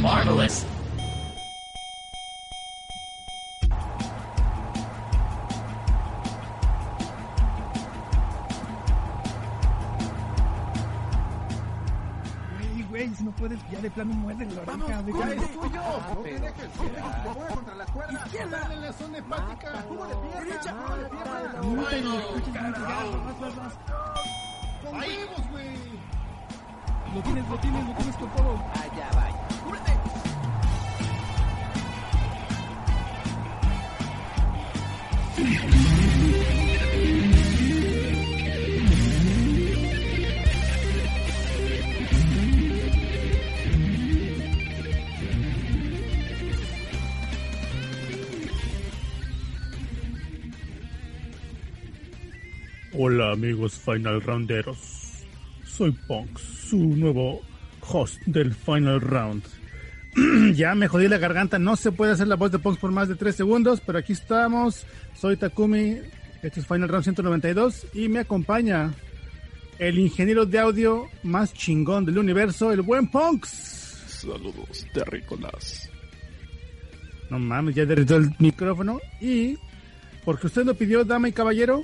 Marvelous. No puedes, ya de plano muerde la Vamos, oreja. corre, deja- es tuyo. Ah, No te dejes, no te dejes, te mueves contra las cuerdas. Izquierda. Dale en la zona hepática. Jugo de pierna. Derecha. jugo de pierna. Nunca lo escuches mendigar, vas, vas, vas. Con huevos, güey. Lo tienes, lo tienes, lo tienes con todo. Allá vaya. Hola amigos Final Rounderos, soy Ponks, su nuevo host del Final Round. ya me jodí la garganta, no se puede hacer la voz de Ponks por más de 3 segundos, pero aquí estamos, soy Takumi, este es Final Round 192 y me acompaña el ingeniero de audio más chingón del universo, el buen Ponks. Saludos, terrícolas. No mames, ya derritó el micrófono y porque usted lo pidió, dama y caballero,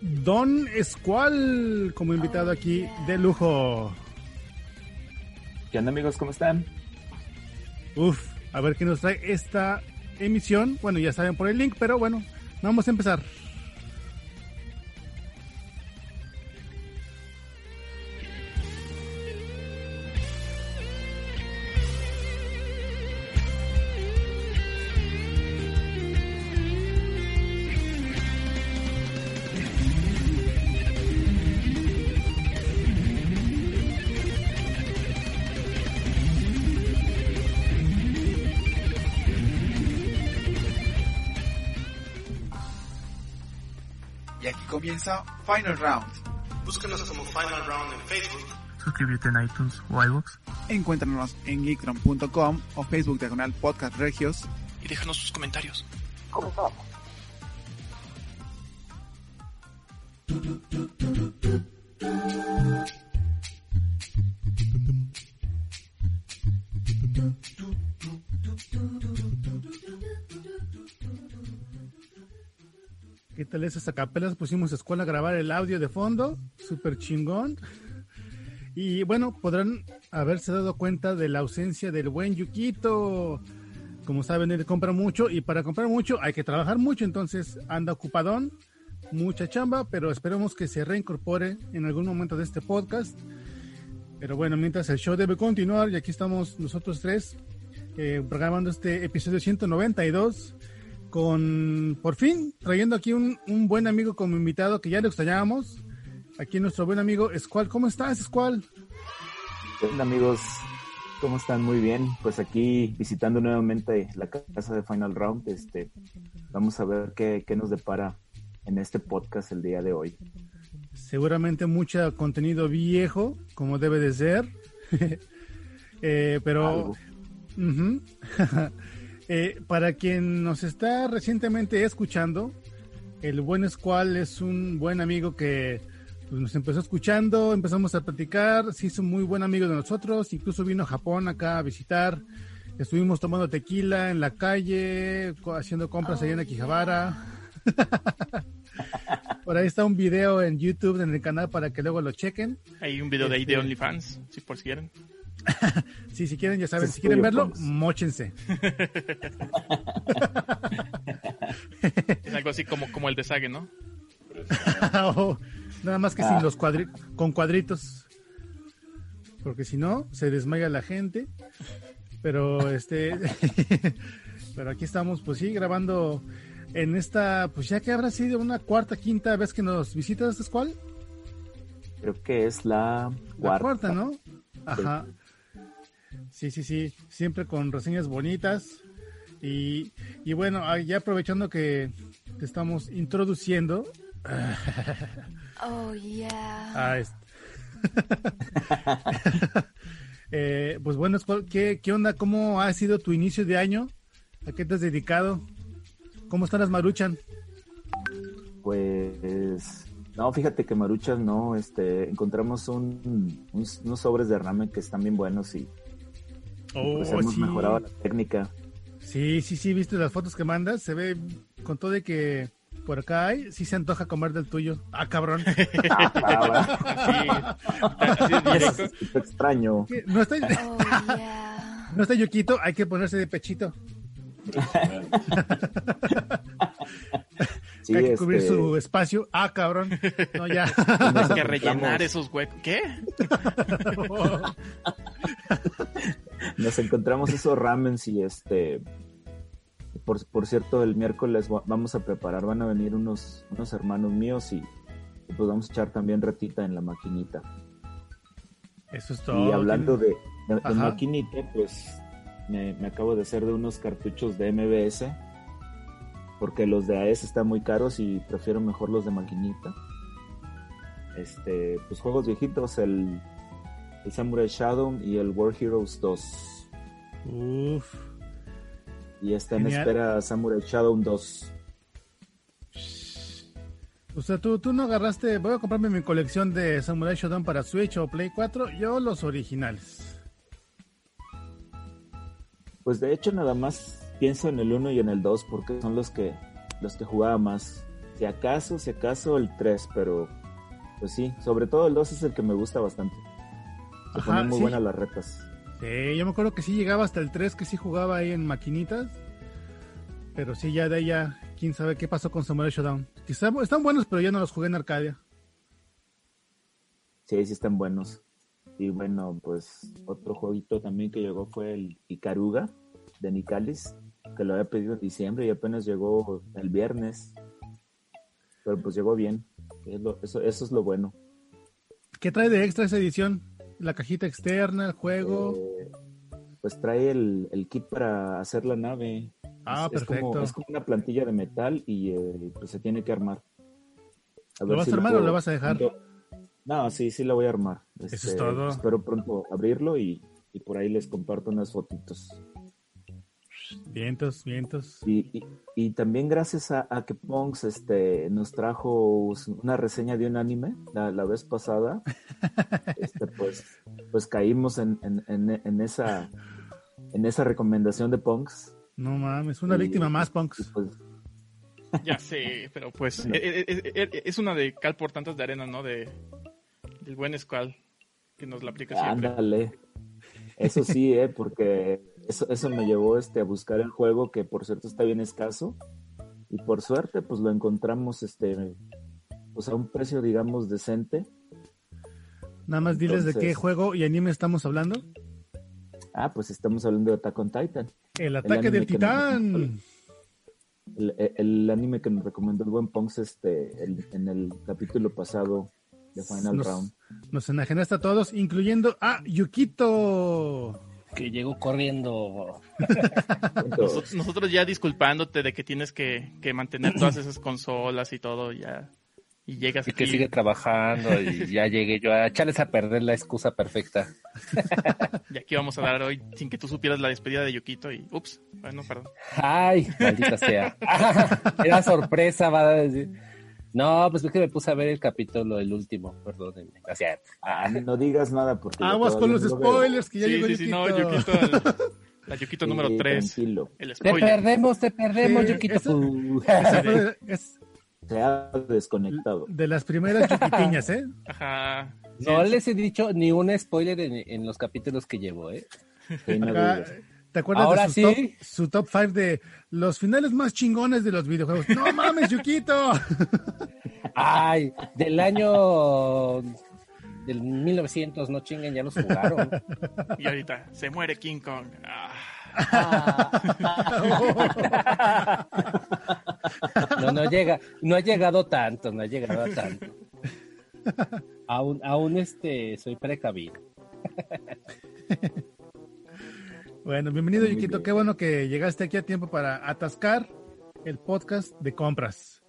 Don Escual como invitado aquí de lujo. ¿Qué onda amigos? ¿Cómo están? Uf, a ver qué nos trae esta emisión. Bueno, ya saben por el link, pero bueno, vamos a empezar. Final Round. Búscanos como Final Round en Facebook. Suscríbete en iTunes o iVoox. Encuéntranos en geekdrum.com o Facebook diagonal podcast regios. Y déjanos sus comentarios. ¿Qué tal esas acapelas? Pusimos a escuela a grabar el audio de fondo, súper chingón. Y bueno, podrán haberse dado cuenta de la ausencia del buen Yukito. Como saben, él compra mucho y para comprar mucho hay que trabajar mucho, entonces anda ocupadón, mucha chamba, pero esperemos que se reincorpore en algún momento de este podcast. Pero bueno, mientras el show debe continuar y aquí estamos nosotros tres eh, grabando este episodio 192 con, por fin, trayendo aquí un, un buen amigo como invitado que ya lo extrañábamos. Aquí nuestro buen amigo Squall. ¿Cómo estás, Squall? ¿Qué onda amigos? ¿Cómo están? Muy bien. Pues aquí visitando nuevamente la casa de Final Round. Este, vamos a ver qué, qué nos depara en este podcast el día de hoy. Seguramente mucho contenido viejo, como debe de ser. Eh, pero. Eh, para quien nos está recientemente escuchando, el buen Squall es un buen amigo que pues, nos empezó escuchando, empezamos a platicar, se hizo muy buen amigo de nosotros, incluso vino a Japón acá a visitar, estuvimos tomando tequila en la calle, haciendo compras allá en Akihabara. Por ahí está un video en YouTube en el canal para que luego lo chequen. Hay un video de ahí de Este- OnlyFans, si por si quieren. Sí, si quieren, ya saben, si quieren verlo, mochense. Es algo así como, como el de Sage, ¿no? Oh, nada más que sin los cuadri con cuadritos. Porque si no, se desmaya la gente. Pero este. pero aquí estamos, pues sí, grabando en esta. Pues ya que habrá sido una cuarta, quinta vez que nos visitas, ¿es cuál? Creo que es la La cuarta. cuarta, ¿no? Ajá. Sí, sí, sí. Siempre con reseñas bonitas. Y, y bueno, ah, ya aprovechando que te estamos introduciendo. Oh, yeah. a este- Eh, pues bueno, ¿qué, ¿qué onda? ¿Cómo ha sido tu inicio de año? ¿A qué te has dedicado? ¿Cómo están las maruchan? Pues no, fíjate que Maruchas no, este, encontramos un, un- unos sobres de ramen que están bien buenos y Oh, Pues hemos sí. mejorado la técnica. Sí, sí, sí, viste las fotos que mandas, se ve con todo de que por acá hay, sí se antoja comer del tuyo. Ah, cabrón. Ah, directo. Qué extraño. ¿Qué? No está, Oh, yeah. no está Yuquito, hay que ponerse de pechito. Sí, hay que cubrir este, su espacio. Ah, cabrón. No, ya. Hay que rellenar esos huecos. ¿Qué? nos encontramos esos ramens y este por, por cierto el miércoles va- vamos a preparar van a venir unos unos hermanos míos y, pues vamos a echar también ratita en la maquinita Eso es todo. y hablando de, de- maquinita pues me, me acabo de hacer de unos cartuchos de MBS porque los de AES están muy caros y prefiero mejor los de maquinita este pues juegos viejitos el el Samurai Shadow y el War Heroes 2 Uf. Y está en espera Samurai Shadow 2. O sea, tú, tú no agarraste. Voy a comprarme mi colección de Samurai Shodown para Switch o Play 4. Yo los originales. Pues de hecho nada más pienso en el 1 y en el 2 porque son los que los que jugaba más. Si acaso, si acaso el 3, pero pues sí, sobre todo el 2 es el que me gusta bastante. Se Ajá, ponen muy sí. buenas las retas. Sí, yo me acuerdo que sí llegaba hasta el 3, que sí jugaba ahí en maquinitas. Pero sí, ya de ahí ya, quién sabe qué pasó con Samurai Shodown. Quizá están buenos, pero yo no los jugué en Arcadia. Sí, sí están buenos. Y bueno, pues otro jueguito también que llegó fue el Icaruga de Nicalis, que lo había pedido en diciembre y apenas llegó el viernes. Pero pues llegó bien. Es lo- eso, eso es lo bueno. ¿Qué trae de extra esa edición? La cajita externa, el juego. Eh, pues trae el, el kit para hacer la nave. Ah, Es- es como- perfecto. Es como, una plantilla de metal y eh, pues se tiene que armar. A ¿Lo vas a armar o lo vas a dejar? No, sí, sí la voy a armar. Eso Este, es todo. Espero pronto abrirlo y, y por ahí les comparto unas fotitos. Vientos, vientos. Y, y, y también gracias a, a que Ponks este, nos trajo una reseña de un anime la, la vez pasada, este, pues, pues caímos en, en, en, en esa, en esa recomendación de Ponks. No mames, una Y- víctima más, y Punks. pues, Ya sé, pero pues eh, eh, eh, es una de cal por tantas de arena, ¿no? De del buen Squall que nos la aplica siempre. ándale. Eso sí, eh, porque eso, eso me llevó este, a buscar el juego que por cierto está bien escaso. Y por suerte, pues lo encontramos este, pues a un precio, digamos, decente. Nada más diles de qué juego y anime estamos hablando. Ah, pues estamos hablando de Attack on Titan. El ataque del titán. El, el anime que nos recomendó el buen Ponks este, el- en el capítulo pasado de Final Nos, Round. nos enajenaste a todos, incluyendo a Yukito. Que llegó corriendo. Nosotros, ya disculpándote de que tienes que, que mantener todas esas consolas y todo, ya. Y llegas Y que sigue trabajando y ya llegué yo a echarles a perder la excusa perfecta. Y aquí vamos a dar hoy sin que tú supieras la despedida de Yukito y. Ups, bueno, perdón. Ay, maldita sea. Era sorpresa, va a decir. No, pues es que me puse a ver el capítulo, el último, perdónenme. O sea, ah, no digas nada porque... Aguas con los no lo veo. spoilers que ya Sí, llegó sí, sí, no, Yukito. El- la Yukito Sí, número 3. tranquilo. El te perdemos, te perdemos, Sí, Yukito. eso- Fu. Esa fue de- es Se ha desconectado. de las primeras Yukitiñas, ¿eh? Ajá. Sí, No es- les he dicho ni un spoiler en, en los capítulos que llevo, ¿eh? Sí, no Acá. ¿Te acuerdas Ahora de su, sí. top, su top 5 de los finales más chingones de los videojuegos? ¡No mames, Yukito! Ay, del año del 1900, no chinguen, ya los jugaron. Y ahorita, se muere King Kong. Ah, No, no llega, no ha llegado tanto, no ha llegado a tanto. Aún, aún este, soy precavido. Bueno, bienvenido, Muy Yukito. bien. Qué bueno que llegaste aquí a tiempo para atascar el podcast de compras.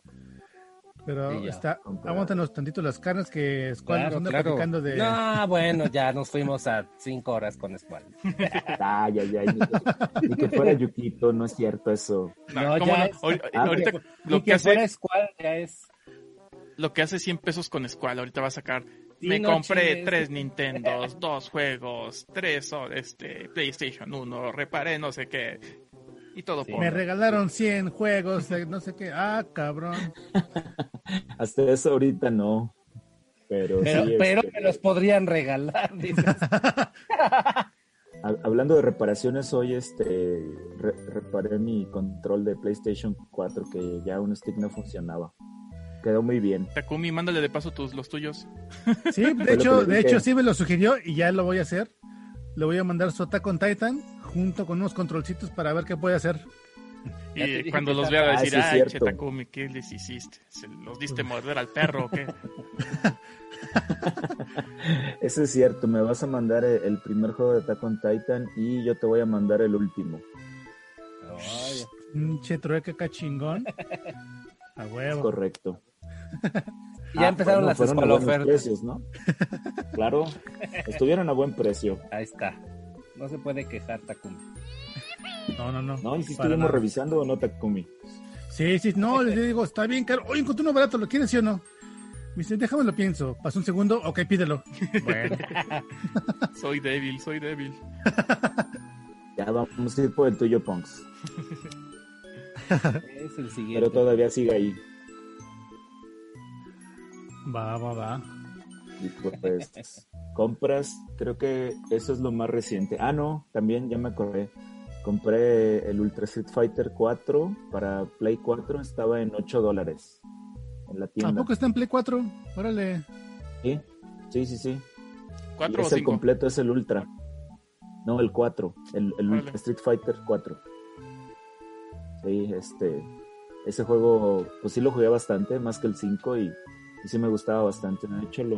Pero Sí, ya, está, comprar. aguántanos tantito las carnes que Squall nos Claro, anda claro. platicando de. No, bueno, ya nos fuimos a cinco horas con Squall. Ay, ay, ay. Ni que, ni que fuera Yukito, no es cierto eso. no, No, ¿cómo ya no? es- Ahori- Ah, ahorita Ni lo que que fuera hace, Squall ya es. lo que hace 100 pesos con Squall, ahorita va a sacar Me no compré tres Nintendos, dos juegos, tres oh, este, PlayStation 1, reparé no sé qué. Y todo por... Me regalaron 100 juegos, de no sé qué. Ah, cabrón. Hasta eso ahorita no. Pero, Pero, sí, pero este, me los podrían regalar. dices. hablando de reparaciones, hoy este re- reparé mi control de PlayStation 4 que ya un stick no funcionaba. Quedó muy bien. Takumi, mándale de paso tus, los tuyos. Sí, de hecho, de hecho sí me lo sugirió y ya lo voy a hacer. Le voy a mandar su Attack on Titan junto con unos controlcitos para ver qué puede hacer. Y cuando los vea va a Ah, decir, sí es ay, cierto. che, Takumi, ¿qué les hiciste? ¿Se los diste morder al perro o qué? Eso es cierto, me vas a mandar el, el primer juego de Attack on Titan y yo te voy a mandar el último. Ay, Pinche trueque acá chingón. A Es huevo. correcto. Ya Ah, empezaron bueno, las fueron a buenos escualofertas. precios, ¿no? Claro, estuvieron a buen precio. Ahí está. No se puede quejar, Takumi. No, no, no. ¿No? ¿Y si estuvimos nada. revisando o no, Takumi? Sí, sí, no, le digo, está bien caro. Oye, encontré uno barato, ¿lo quieres sí o no? Me dice, déjame lo pienso. Pasó un segundo, ok, pídelo. Bueno, Soy débil, soy débil. Ya vamos a ir por el tuyo, Punks. Es el siguiente. Pero todavía sigue ahí. Va, va, va. Y pues, compras, creo que eso es lo más reciente. Ah, no, también ya me acordé. Compré el Ultra Street Fighter 4 para Play 4, estaba en 8 dólares en la ¿A tienda. poco está en Play 4? Órale. Sí, sí, sí. sí. ¿Cuatro o es el cinco? completo, es el Ultra. No, el 4, el, el. Ultra Street Fighter 4. Sí, este, ese juego, pues sí lo jugué bastante, más que el 5 y, y sí me gustaba bastante. De hecho, lo,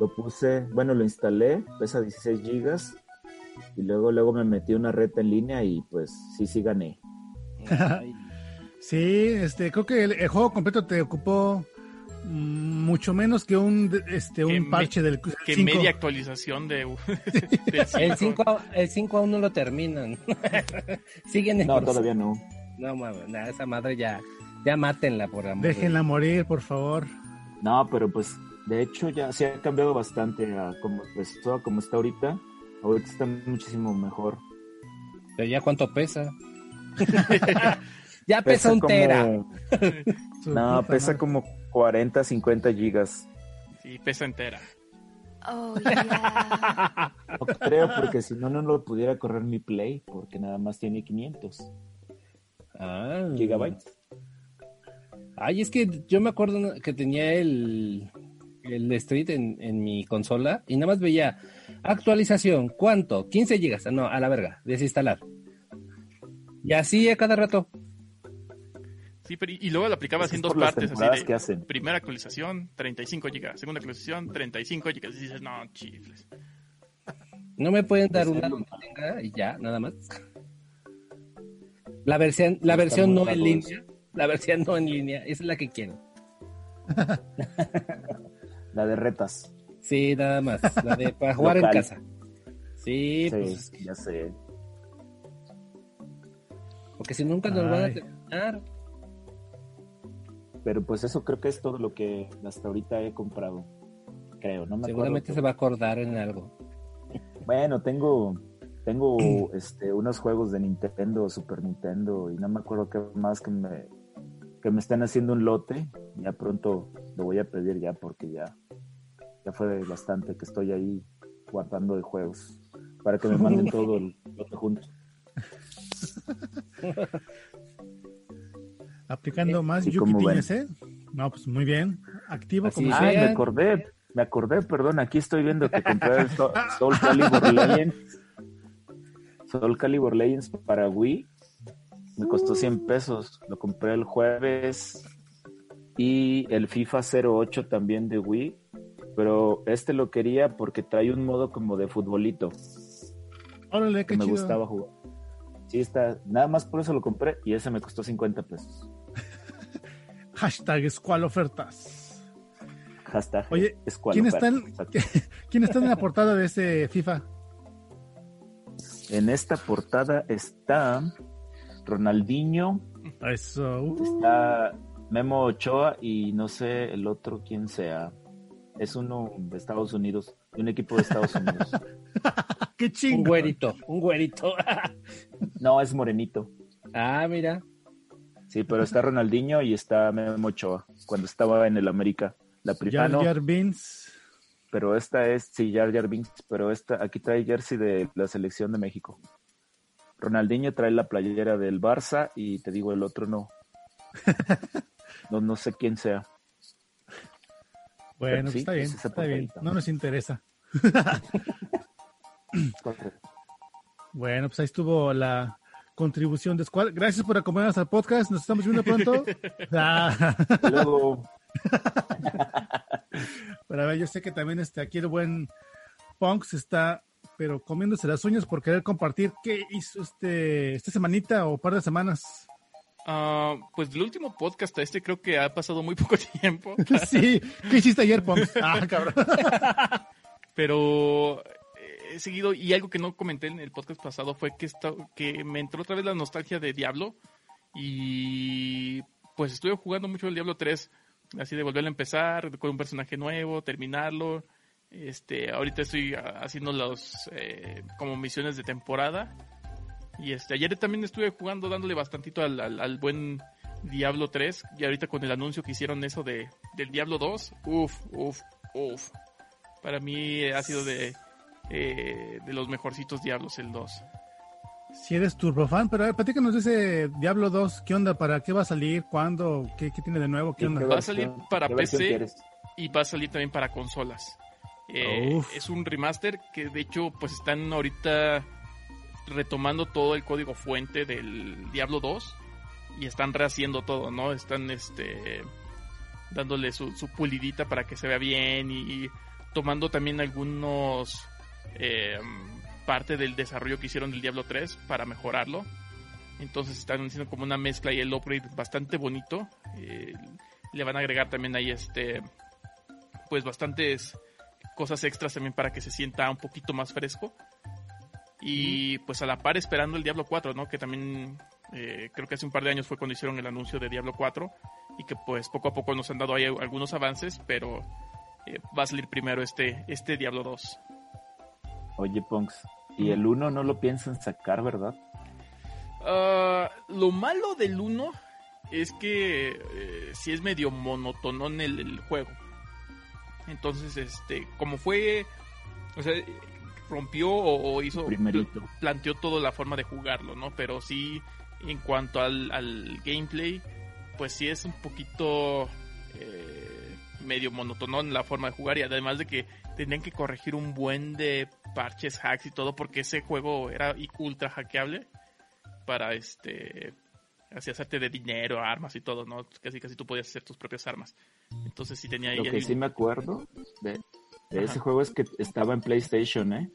lo puse, bueno, lo instalé, pesa 16 gigas y luego, luego me metí una reta en línea y pues sí, sí gané. Sí, este, creo que el, el juego completo te ocupó mm, mucho menos que un, este, Que un me- parche del Que 5. media actualización de, El cinco. 5 el cinco aún no lo terminan. Siguen en No, proceso. todavía no. No mames, nah, esa madre ya, ya mátenla por amor. de Déjenla morir, por favor. No, pero pues de hecho ya se ha cambiado bastante a como, pues, todo como está ahorita. Ahorita está muchísimo mejor. Pero ya cuánto pesa. ya pesa, un como- tera. Su No, pesa madre. como 40, 50 gigas. Sí, pesa entera. Oh, yeah. No creo, porque si no, no lo pudiera correr mi Play, porque nada más tiene 500 Ah. gigabytes. Ay, es que yo me acuerdo que tenía el, el Street en, en mi consola y nada más veía actualización, ¿cuánto? 15 gigas. No, a la verga, desinstalar. Y así a cada rato. Sí, pero y y luego lo aplicabas en dos partes, así de que hacen. primera actualización, 35 gigas, segunda actualización, 35 gigas. Y dices, no, chifles. No me pueden dar Pues, una y ya, nada más. La versión, la versión no en línea. La versión no en línea, esa es la que quiero. La de retas. Sí, nada más. La de para jugar en casa. Sí, Sí, pues ya sé. porque si nunca nos van a terminar. Pero pues eso creo que es todo lo que hasta ahorita he comprado. Creo, no me Seguramente acuerdo. se va a acordar en algo. Bueno, tengo tengo este unos juegos de Nintendo, Super Nintendo y no me acuerdo qué más que me que me están haciendo un lote. Ya pronto lo voy a pedir ya porque ya ya fue bastante que estoy ahí guardando de juegos para que me manden todo el lote junto. Aplicando más ¿Y Yuki? Piñas, ¿eh? No, pues muy bien. Activo Así como siempre. me acordé, me acordé, perdón, aquí estoy viendo que compré el Soul Calibur Legends. Soul Calibur Legends para Wii. Me costó 100 pesos. Lo compré el jueves. Y el FIFA 08 también de Wii. Pero este lo quería porque trae un modo como de futbolito. Órale, Que qué me chido. gustaba jugar. Sí, está. Nada más por eso lo compré. Y ese me costó 50 pesos. Hashtag Squall Ofertas. Hashtag Oye, ¿quién está, en. ¿quién está en la portada de este FIFA? En esta portada está Ronaldinho, Eso. uh, está Memo Ochoa y no sé el otro quién sea. Es uno de Estados Unidos, de un equipo de Estados Unidos. ¡Qué Un chingo! güerito, un güerito. No, es morenito. ah, mira. Sí, pero está Ronaldinho y está Memo Ochoa, cuando estaba en el América. La primera, Jar no, Jar Binks. pero esta es, sí, Jar Jar Binks, pero esta, aquí trae jersey de la selección de México. Ronaldinho trae la playera del Barça y te digo, el otro no. No, no sé quién sea. Bueno, Pero pues sí, está bien, es está bien. No nos interesa. Bueno, pues ahí estuvo la contribución de Squad. Gracias por acompañarnos al podcast. Nos estamos viendo pronto. Ah, Luego, pero a ver, yo sé que también este, aquí el buen Punks está, pero comiéndose las uñas por querer compartir qué hizo este esta semanita o par de semanas. Ah, pues del último podcast a este creo que ha pasado muy poco tiempo. Sí, ¿qué hiciste ayer, Punks? Ah, cabrón. Pero eh, he seguido, y algo que no comenté en el podcast pasado fue que, esta- que me entró otra vez la nostalgia de Diablo. Y pues estuve jugando mucho el Diablo 3, así de volver a empezar con un personaje nuevo, terminarlo. Este, ahorita estoy ah, haciendo los eh, como misiones de temporada. Y este, ayer también estuve jugando, dándole bastantito al, al- al buen Diablo 3. Y ahorita con el anuncio que hicieron eso de, del Diablo 2, uff, uff, uff. Para mí ha sido de, eh, de los mejorcitos Diablos el 2. Si eres turbofan, pero a ver, platícanos de ese Diablo 2. ¿Qué onda? ¿Para qué va a salir? ¿Cuándo? ¿Qué, qué tiene de nuevo? ¿Qué ¿Y onda? Va a salir para PC. quieres? y va a salir también para consolas. Eh, es un remaster que de hecho pues están ahorita retomando todo el código fuente del Diablo 2 y están rehaciendo todo, ¿no? Están este dándole su, su pulidita para que se vea bien y, y tomando también algunos eh, parte del desarrollo que hicieron del Diablo 3 para mejorarlo. Entonces están haciendo como una mezcla y el upgrade bastante bonito. Eh, le van a agregar también ahí este pues bastantes cosas extras también para que se sienta un poquito más fresco. Y pues a la par esperando el Diablo 4, ¿no? Que también eh, creo que hace un par de años fue cuando hicieron el anuncio de Diablo 4 y que pues poco a poco nos han dado ahí algunos avances, pero eh, va a salir primero este, este Diablo 2. Oye, Punks, y el 1 no lo piensan sacar, ¿verdad? Ah, lo malo del 1 es que eh, sí es medio monotonón el, el juego. Entonces, este, como fue, o sea, rompió o, o hizo, Primerito. pl- planteó toda la forma de jugarlo, ¿no? Pero sí, en cuanto al, al gameplay, pues sí es un poquito eh, medio monotonón la forma de jugar y además de que tenían que corregir un buen de parches, hacks y todo porque ese juego era ultra hackeable para este así hacerte de dinero, armas y todo, ¿no? Casi casi tú podías hacer tus propias armas. Entonces sí tenía Lo que ahí- sí me acuerdo de, de ese juego es que estaba en PlayStation, ¿eh?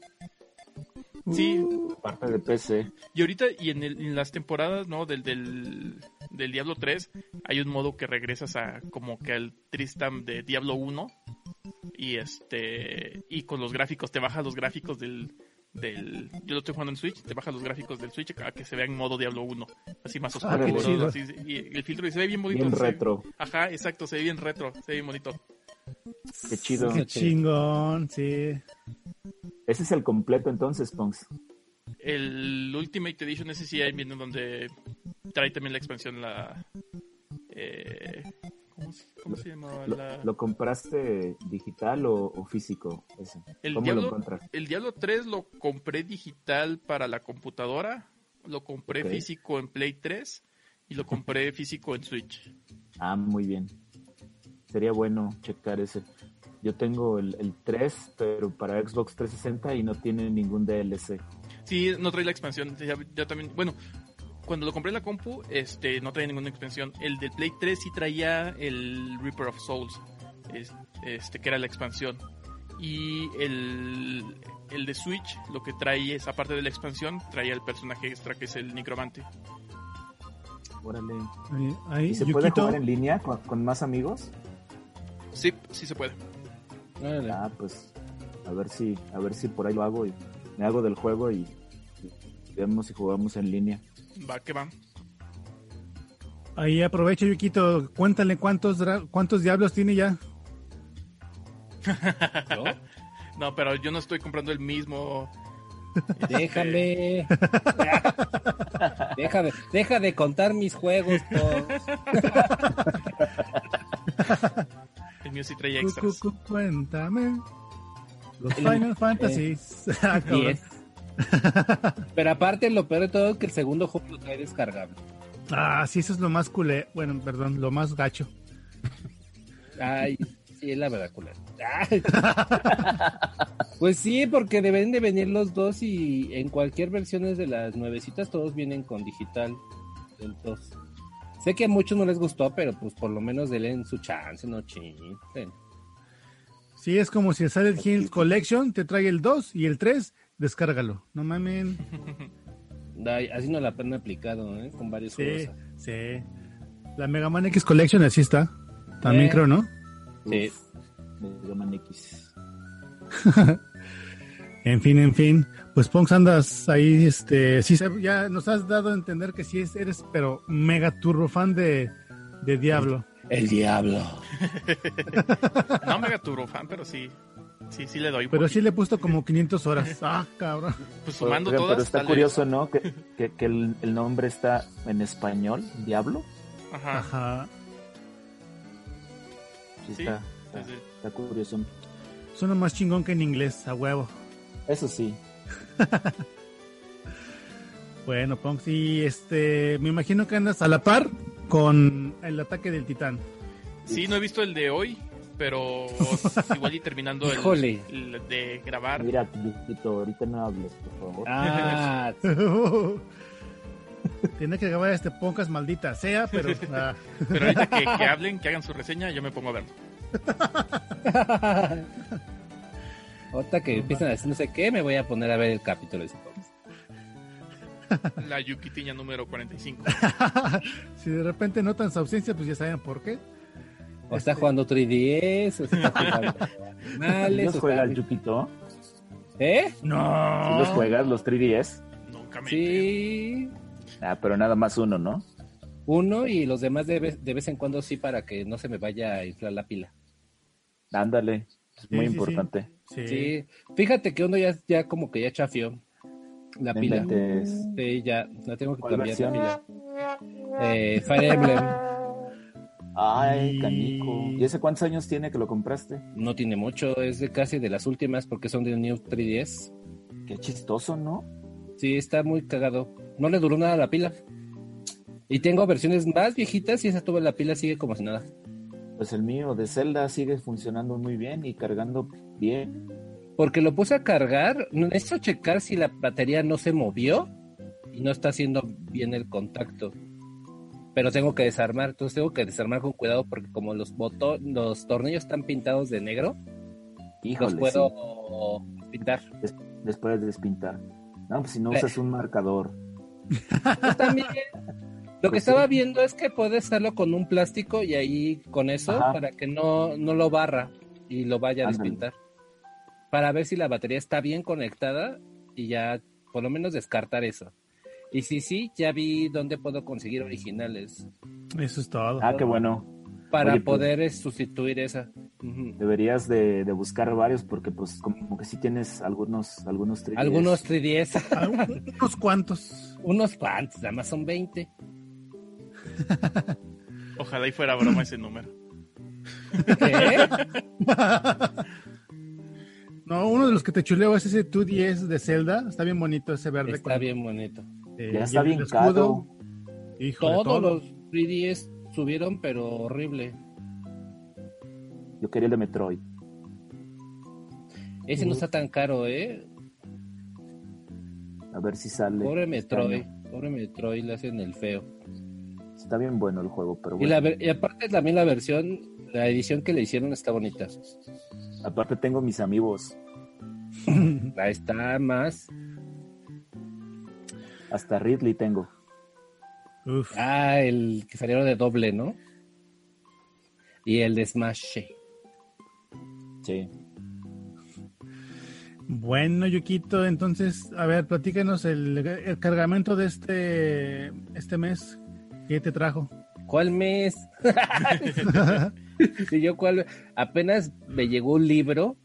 Sí, Parte de PC. y ahorita y en, el- en las temporadas, ¿no? Del, del, del Diablo 3 hay un modo que regresas a como que al Tristam de Diablo 1 y este y con los gráficos te bajas los gráficos del del yo lo estoy jugando en Switch, te bajas los gráficos del Switch a que se vea en modo Diablo 1, así más Ah, oscuro, chido. así, y el filtro y se ve bien bonito. Bien ve- retro. Ajá, exacto, se ve bien retro, se ve bien bonito. Qué chido. Qué chingón, sí. Ese es el completo entonces, Punks. El Ultimate Edition, ese sí hay viendo donde trae también la expansión, la... eh, ¿Lo, lo compraste digital o, o físico? Ese? el, ¿Cómo lo Diablo, encuentras? el Diablo 3 lo compré digital para la computadora, lo compré físico en Play 3 y lo compré físico en Switch. Ah, muy bien. Sería bueno checar ese. Yo tengo el, el 3, pero para Xbox 360 y no tiene ningún DLC. Sí, no trae la expansión. Ya, ya también, bueno, cuando lo compré en la compu, este, no traía ninguna expansión. El del Play 3 sí traía el Reaper of Souls, es- este, que era la expansión. Y el, el de Switch, lo que trae es, aparte de la expansión, traía el personaje extra que es el Necromante. Órale. Ahí, ahí, ¿Y se puede jugar en línea con, con más amigos? Sí, sí se puede. Órale. Ah, pues a ver si a ver si por ahí lo hago y me hago del juego y, y vemos si jugamos en línea. Va, que va. ahí aprovecha, Yukito. Cuéntale cuántos, dra- cuántos diablos tiene ya. ¿No? No, pero yo no estoy comprando el mismo. Déjame. Déjame. Deja de contar mis juegos. El mío sí trae Cu- extras. cu- cu- Cuéntame. Los Final Fantasy. Ah, cabrón. Diez. Pero aparte, lo peor de todo es que el segundo juego lo trae descargable. Ah, sí, eso es lo más culé. Bueno, perdón, lo más gacho. Ay, sí, es la verdad, culero. Ay. Pues sí, porque deben de venir los dos y en cualquier versión de las nuevecitas todos vienen con digital del 2. Sé que a muchos no les gustó, pero pues por lo menos denle su chance, no chinguen. Sí, es como si el Silent Hills Collection te trae el 2 y el 3, descárgalo. No mamen. Así no la han aplicado, ¿eh? Con varios Sí, juegos. sí. La Mega Man X Collection así está. También Eh. creo, ¿no? Sí. Mega Man X. En fin, en fin. Pues Ponks andas ahí, este, sí, ya nos has dado a entender que sí es- eres, pero mega turbo fan de, de Diablo. El diablo. No mega turbo fan, pero sí. Sí, sí le doy. Pero poquito. sí le he puesto como 500 horas. Ah, cabrón. Pues sumando Oigan, todas. pero está curioso, ¿no? Que, que, que el, el nombre está en español, Diablo. Ajá. Ajá. Sí, Sí, está, sí, está, sí. está curioso. Suena más chingón que en inglés, a huevo. Eso sí. Bueno, Ponks, y este, me imagino que andas a la par con el ataque del titán. Sí, no he visto el de hoy, pero igual y terminando el, de grabar. Mira, Luisito, ahorita no hables, por favor. Ah, Tiene que grabar este Ponkas maldita sea, pero ah, Pero ahorita que, que hablen, que hagan su reseña, yo me pongo a verlo. Ahorita que empiezan a decir no sé qué, me voy a poner a ver el capítulo de ese podcast. La Yukitiña número 45. si de repente notan su ausencia, pues ya saben por qué. O está jugando 3DS, o está jugando ¿Sí canales, los o juegas, está- Yukito? ¿Eh? ¿Sí los juegas, los 3DS? Nunca me. Sí. Ah, pero nada más uno, ¿no? Uno y los demás de vez, de vez en cuando sí para que no se me vaya a inflar la pila. Ándale, es muy Sí, sí, importante. Sí. Sí. Fíjate que uno ya, ya como que ya chafió la No pila. inventes. Sí, ya, la tengo que ¿Cuál cambiar la versión? pila. Eh, Fire Emblem Ay, canico. ¿Y ese cuántos años tiene que lo compraste? no tiene mucho, es de casi de las últimas porque son de New 3DS. Qué chistoso, ¿no? Sí, está muy cagado. No le duró nada la pila. Y tengo versiones más viejitas y esa tuve la pila sigue como si nada. Pues el mío de Zelda sigue funcionando muy bien y cargando bien. Porque lo puse a cargar, necesito checar si la batería no se movió y no está haciendo bien el contacto. Pero tengo que desarmar, entonces tengo que desarmar con cuidado porque como los boto- los tornillos están pintados de negro, Híjole, los puedo pintar. des- después de despintar. No, pues si no Eh. usas un marcador. Pues también, lo que Pues sí. estaba viendo es que puedes hacerlo con un plástico y ahí con eso Ajá. para que no, no lo barra y lo vaya a Ándale. despintar. Para ver si la batería está bien conectada y ya por lo menos descartar eso. Y si sí, ya vi dónde puedo conseguir originales Eso es todo. Ah, qué bueno. para Oye, pues- poder eh, sustituir esa. Deberías de, de buscar varios porque pues como que sí tienes algunos algunos 3DS. Algunos 3DS, Ah, unos cuantos. unos cuantos, nada más son 20. Ojalá y fuera broma ese número. ¿Qué? No, uno de los que te chuleo es ese 2DS de Zelda. Está bien bonito ese verde. Está con- bien bonito. Eh, Ya y está bien escudo. caro. Híjole, Todos todo. los 3DS subieron, pero horrible. Yo quería el de Metroid. Ese no está tan caro, ¿eh? A ver si sale. Pobre este Metroid. año. Pobre Metroid, le hacen el feo. Está bien bueno el juego, pero Y, bueno. la, ver- y aparte también la versión, la edición que le hicieron está bonita. Aparte tengo mis amigos. Ahí está más. Hasta Ridley tengo. Uf. Ah, el que salieron de doble, ¿no? Y el de Smash. Sí. Bueno, Yukito, entonces, a ver, platícanos el, el cargamento de este, este mes. ¿Qué te trajo? ¿cuál mes? y yo, ¿cuál? Apenas me llegó un libro,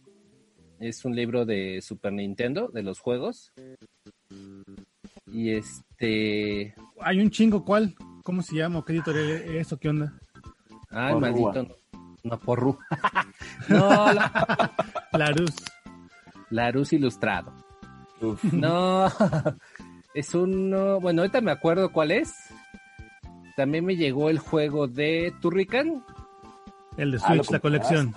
es un libro de Super Nintendo, de los juegos. Y este... Hay un chingo, ¿cuál? ¿Cómo se llama? ¿Qué editorial es eso? ¿Qué onda? Ay, maldito. No, no, porru. no, la, Larus. Larus Ilustrado. Uf. No, es uno. Bueno, ahorita me acuerdo cuál es. También me llegó el juego de Turrican, El de Ah, Switch, la colección.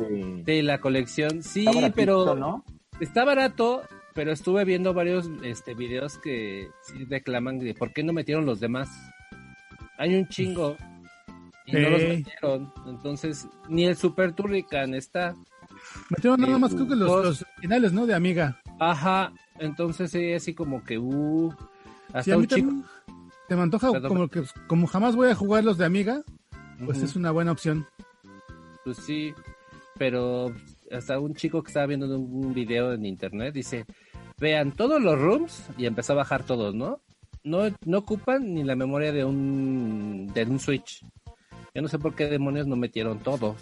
de la colección. Sí, Está baratito, pero ¿no? está barato, pero estuve viendo varios este, videos que sí reclaman de por qué no metieron los demás. Hay un chingo. Y no los metieron. Entonces, ni el Super Turrican está. Metieron nada Eh, más, creo que los, los finales, ¿no? De Amiga. Ajá. Entonces, sí, así como que, uh. Hasta Sí, a mí un chico. te me antoja Perdón. como que como jamás voy a jugar los de Amiga, pues es una buena opción. Pues sí, pero hasta un chico que estaba viendo un, un video en internet dice, vean todos los rooms y empezó a bajar todos, ¿no? No, no ocupan ni la memoria de un, de un Switch. Yo no sé por qué demonios no metieron todos.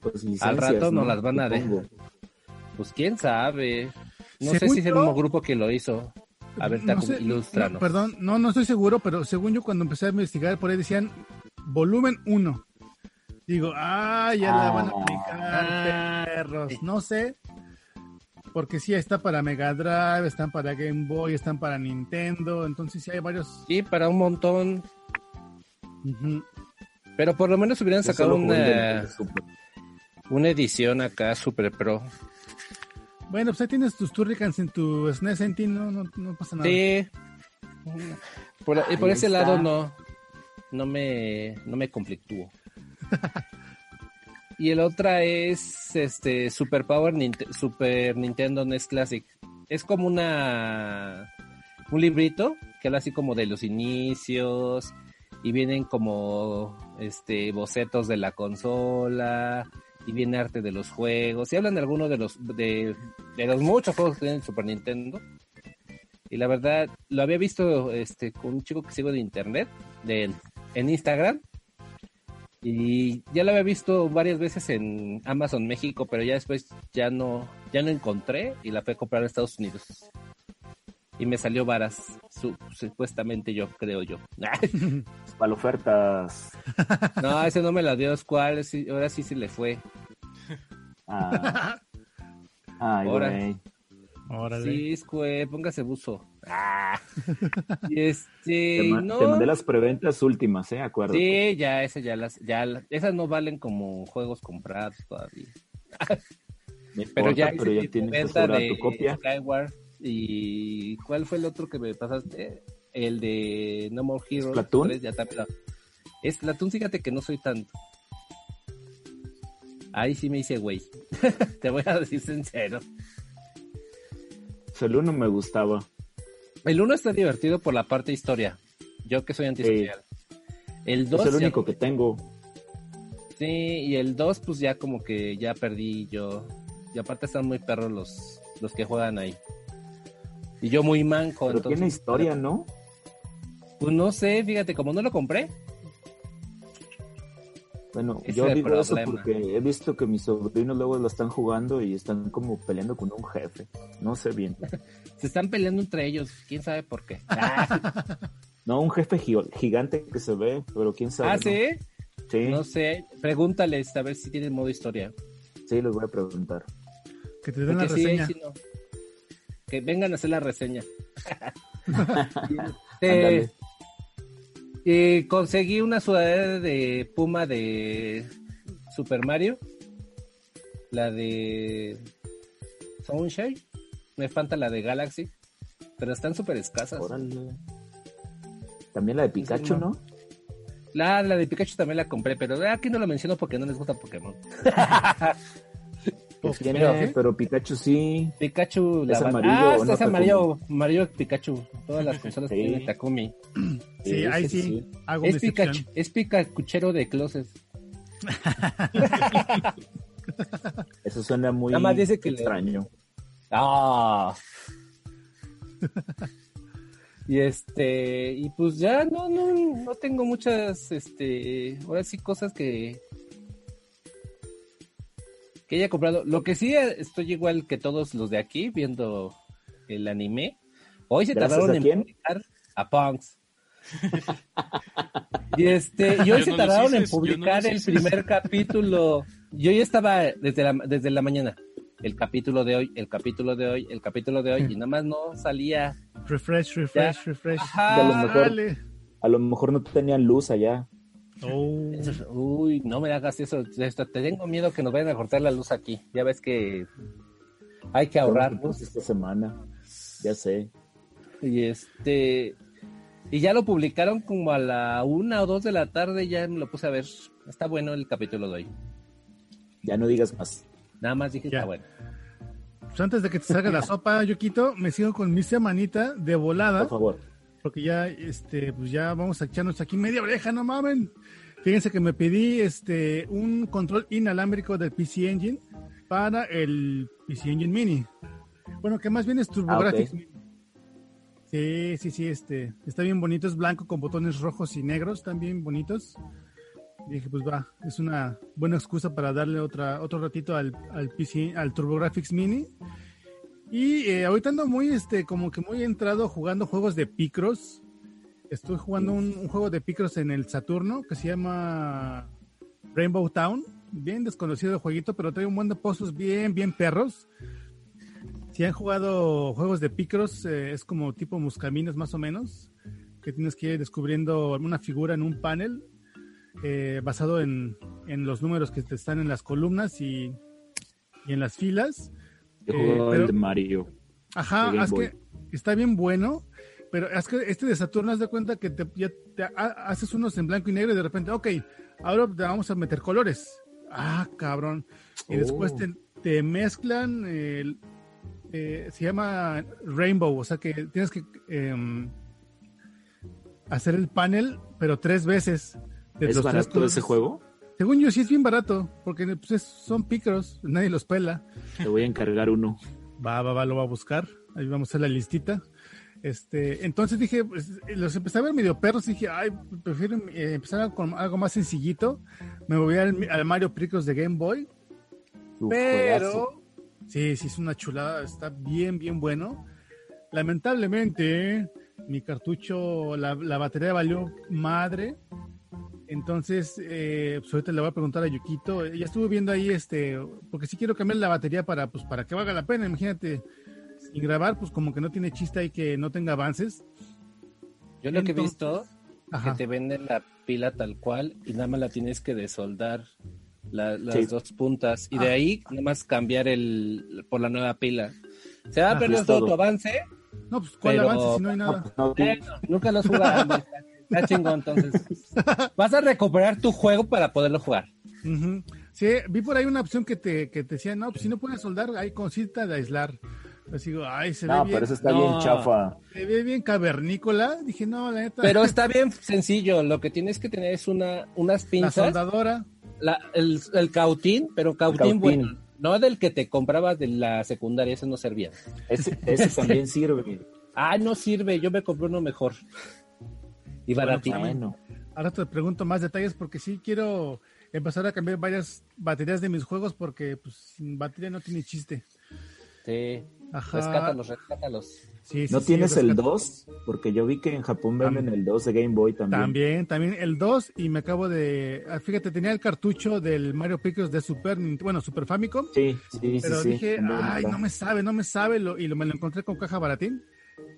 Pues Al rato no las van a dejar. Pues quién sabe. No sé si es el mismo grupo que lo hizo. A ver, No ilústranos. no, perdón, no, no estoy seguro, pero según yo cuando empecé a investigar por ahí decían volumen 1. Digo, ah, ya la van a Ah. aplicar, perros. No sé, porque sí está para Mega Drive, están para Game Boy, están para Nintendo, entonces sí hay varios. Sí, para un montón. Pero por lo menos hubieran sacado una, una edición acá super pro. Bueno, pues ahí tienes tus Turricans en tu SNES Engine, no, no, no pasa nada. Sí. Por, y por Ahí ese está. lado no, no me, no me conflictúo. y el otra es este Super Power Super Nintendo NES Classic. Es como una un librito que habla así como de los inicios y vienen como este bocetos de la consola y viene arte de los juegos. Y hablan de algunos de los de, de los muchos juegos que tiene el Super Nintendo. Y la verdad lo había visto este con un chico que sigo de internet de en Instagram y ya lo había visto varias veces en Amazon México pero ya después ya no ya no encontré y la fui a comprar en Estados Unidos y me salió varas su- supuestamente yo creo yo Para ofertas. no ese no me la dio cuál sí, ahora sí se le fue Ah. Ay, Ahora. Órale. sí escue póngase buzo Ah. y Te, este ma- no te mandé las preventas últimas, ¿eh? Acuérdate. Sí, ya esas ya las, ya esas no valen como juegos comprados todavía. No Pero importa, ya pero ya mi tienes de tu copia. Skyward y ¿cuál fue el otro que me pasaste? El de No More Heroes. ¿Splatoon? 3, ya también Es Platoon, fíjate que no soy tanto. Ahí sí me hice güey. Te voy a decir sincero. El uno me gustaba. El 1 está divertido por la parte historia. Yo que soy antisocial. El 2 Es el único que tengo. Sí, y el 2 pues ya como que ya perdí yo. Y aparte están muy perros los, los que juegan ahí. Y yo muy manco. Pero entonces, tiene historia, ¿no? Pues no sé, fíjate, como no lo compré. Bueno, Ese yo es digo eso porque he visto que mis sobrinos luego lo están jugando y están como peleando con un jefe. No sé bien. Se están peleando entre ellos, quién sabe por qué. No, un jefe gi- gigante que se ve, pero quién sabe. ¿Ah, ¿no? sí? Sí, No sé, pregúntales a ver si tienen modo historia. sí, les voy a preguntar. Que te den la Porque sí, reseña. sí, no. Que vengan a hacer la reseña. Eh, eh, conseguí una sudadera de Puma de Super Mario. La de Sunshine. Me falta la de Galaxy. Pero están súper escasas. Órale. También la de Pikachu, no. ¿no? La, la de Pikachu también la compré, pero aquí no lo menciono porque no les gusta Pokémon. Pues tiene, pero- pero Pikachu sí. Pikachu la ¿Es van- amarillo Ah, no, es amarillo, amarillo Pikachu. Todas las consolas Sí. tienen Takumi. Sí, ahí sí, hago mi Es. Pikachu, es Pikachuchero de closet. Eso suena muy Nada más dice que le- extraño. Ah, Y este, y pues ya no, no, no tengo muchas, este, ahora sí cosas que, que haya comprado. Lo que sí estoy igual que todos los de aquí viendo el anime. Hoy se ¿Gracias tardaron a en quién? publicar a Punks. Y este, y hoy Yo se no tardaron en no publicar el primer capítulo. Yo ya estaba desde la, desde la mañana. El capítulo de hoy, el capítulo de hoy, el capítulo de hoy, y nada más no salía. Refresh, refresh, refresh. Ajá. A lo mejor- Dale. A lo mejor no tenían luz allá. Oh. Uy, no me hagas eso. Esto, Te tengo miedo que nos vayan a cortar la luz aquí. Ya ves que hay que ahorrar luz. esta semana. Ya sé. Y este. Y ya lo publicaron como a la una o dos de la tarde. Ya me lo puse a ver. Está bueno el capítulo de hoy. Ya no digas más. Nada más dije, Ya. está bueno. Pues antes de que te salga la sopa, Yukito, me sigo con mi semanita de volada. Por favor. porque ya este pues ya vamos a echarnos aquí media oreja, no mamen. Fíjense que me pedí este un control inalámbrico del PC Engine para el PC Engine Mini. Bueno, que más bien es TurboGrafx. Ah. Sí, sí, sí, este está bien bonito, es blanco con botones rojos y negros, también bonitos. Dije, pues va, es una buena excusa para darle otra otro ratito al, al PC, al TurboGrafx Mini. Y eh, ahorita ando muy, este, como que muy entrado jugando juegos de Picross. Estoy jugando un, un juego de Picross en el Saturno que se llama Rainbow Town. Bien desconocido el jueguito, pero trae un buen de pozos bien, bien perros. Si han jugado juegos de Picross, eh, es como tipo Muscaminos más o menos, que tienes que ir descubriendo una figura en un panel eh, basado en, en los números que te están en las columnas y, y en las filas. Yo Eh, pero- el de Mario. Ajá, es que está bien bueno, pero es que este de Saturno, haz de cuenta que te, ya te ha- haces unos en blanco y negro y de repente, ok, ahora te vamos a meter colores. Ah, cabrón. Y Oh. después te, te mezclan, el- eh, se llama Rainbow, o sea que tienes que em, hacer el panel, pero tres veces. de ¿Es los tres barato colores. ese juego? Según yo, sí es bien barato, porque pues, es- son pícaros, nadie los pela. Te voy a encargar uno. Va, va, va, lo va a buscar. Ahí vamos a hacer la listita. Este, entonces dije, pues, los empecé a ver medio perros dije, ay, prefiero eh, empezar con algo más sencillito. Me voy al, al Mario Picross de Game Boy, Uf, pero juegazo. Sí, sí es una chulada, está bien, bien bueno. Lamentablemente, mi cartucho, la, la batería valió madre. Entonces, eh, pues ahorita le voy a preguntar a Yukito. Ya estuve viendo ahí, este, porque sí quiero cambiar la batería para, pues, para que valga la pena. Imagínate, sin grabar, pues como que no tiene chiste ahí que no tenga avances. Yo lo que he visto Ajá. que te venden la pila tal cual y nada más la tienes que desoldar la- las Sí. dos puntas y de Ah. ahí nada más cambiar el por la nueva pila. Se va a Ah, perder todo todo. tu avance. No, pues cuál Pero- avance si no hay No, nada. pues no, tú- Bueno, nunca lo has jugado. está- Está chingón, entonces. Vas a recuperar tu juego para poderlo jugar. Ujú. Sí, vi por ahí una opción que te, que te decía, no, pues si no puedes soldar, hay cosita de aislar. Así digo, ay, se no, ve bien, pero eso está No. bien chafa. se ve bien cavernícola. Dije, no, la neta. Pero está bien sencillo. Lo que tienes que tener es una, unas la pinzas, soldadora. La- el, el cautín, pero cautín, Cautín. bueno. No del que te comprabas de la secundaria, ese no servía. Ese, ese también sirve. Ah, no sirve, yo me compré uno mejor. Y baratito. Bueno. Ahora te pregunto más detalles porque sí quiero empezar a cambiar varias baterías de mis juegos porque pues sin batería no tiene chiste. Sí. Ajá. Rescátalos, rescátalos. Sí, ¿No sí, tienes el rescata- 2? Porque yo vi que en Japón venden el 2 de Game Boy también. También, también el 2 y me acabo de... ah, Fíjate, tenía el cartucho del Mario Picross de Super, bueno, Super Famicom, Sí, sí, pero dije, ay, no me sabe, no me sabe, lo, y lo, me lo encontré con caja baratín,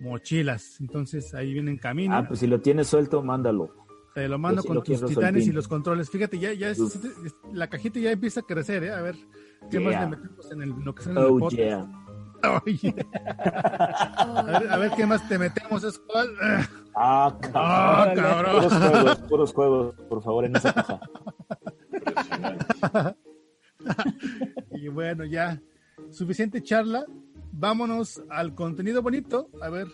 mochilas, entonces ahí viene en camino, Ah, pues si lo tienes suelto, mándalo. te lo mando con tus titanes y los controles, fíjate, ya, ya es- la cajita ya empieza a crecer, ¿eh? a ver, ¿qué más le metemos en el, lo que sea en el Oh, podcast? yeah. A ver, a ver qué más te metemos, cuál. Ah, Ah, cabrón. Puros juegos, puros juegos, por favor, en esa caja. Y bueno, ya, suficiente charla. Vámonos al contenido bonito. A ver,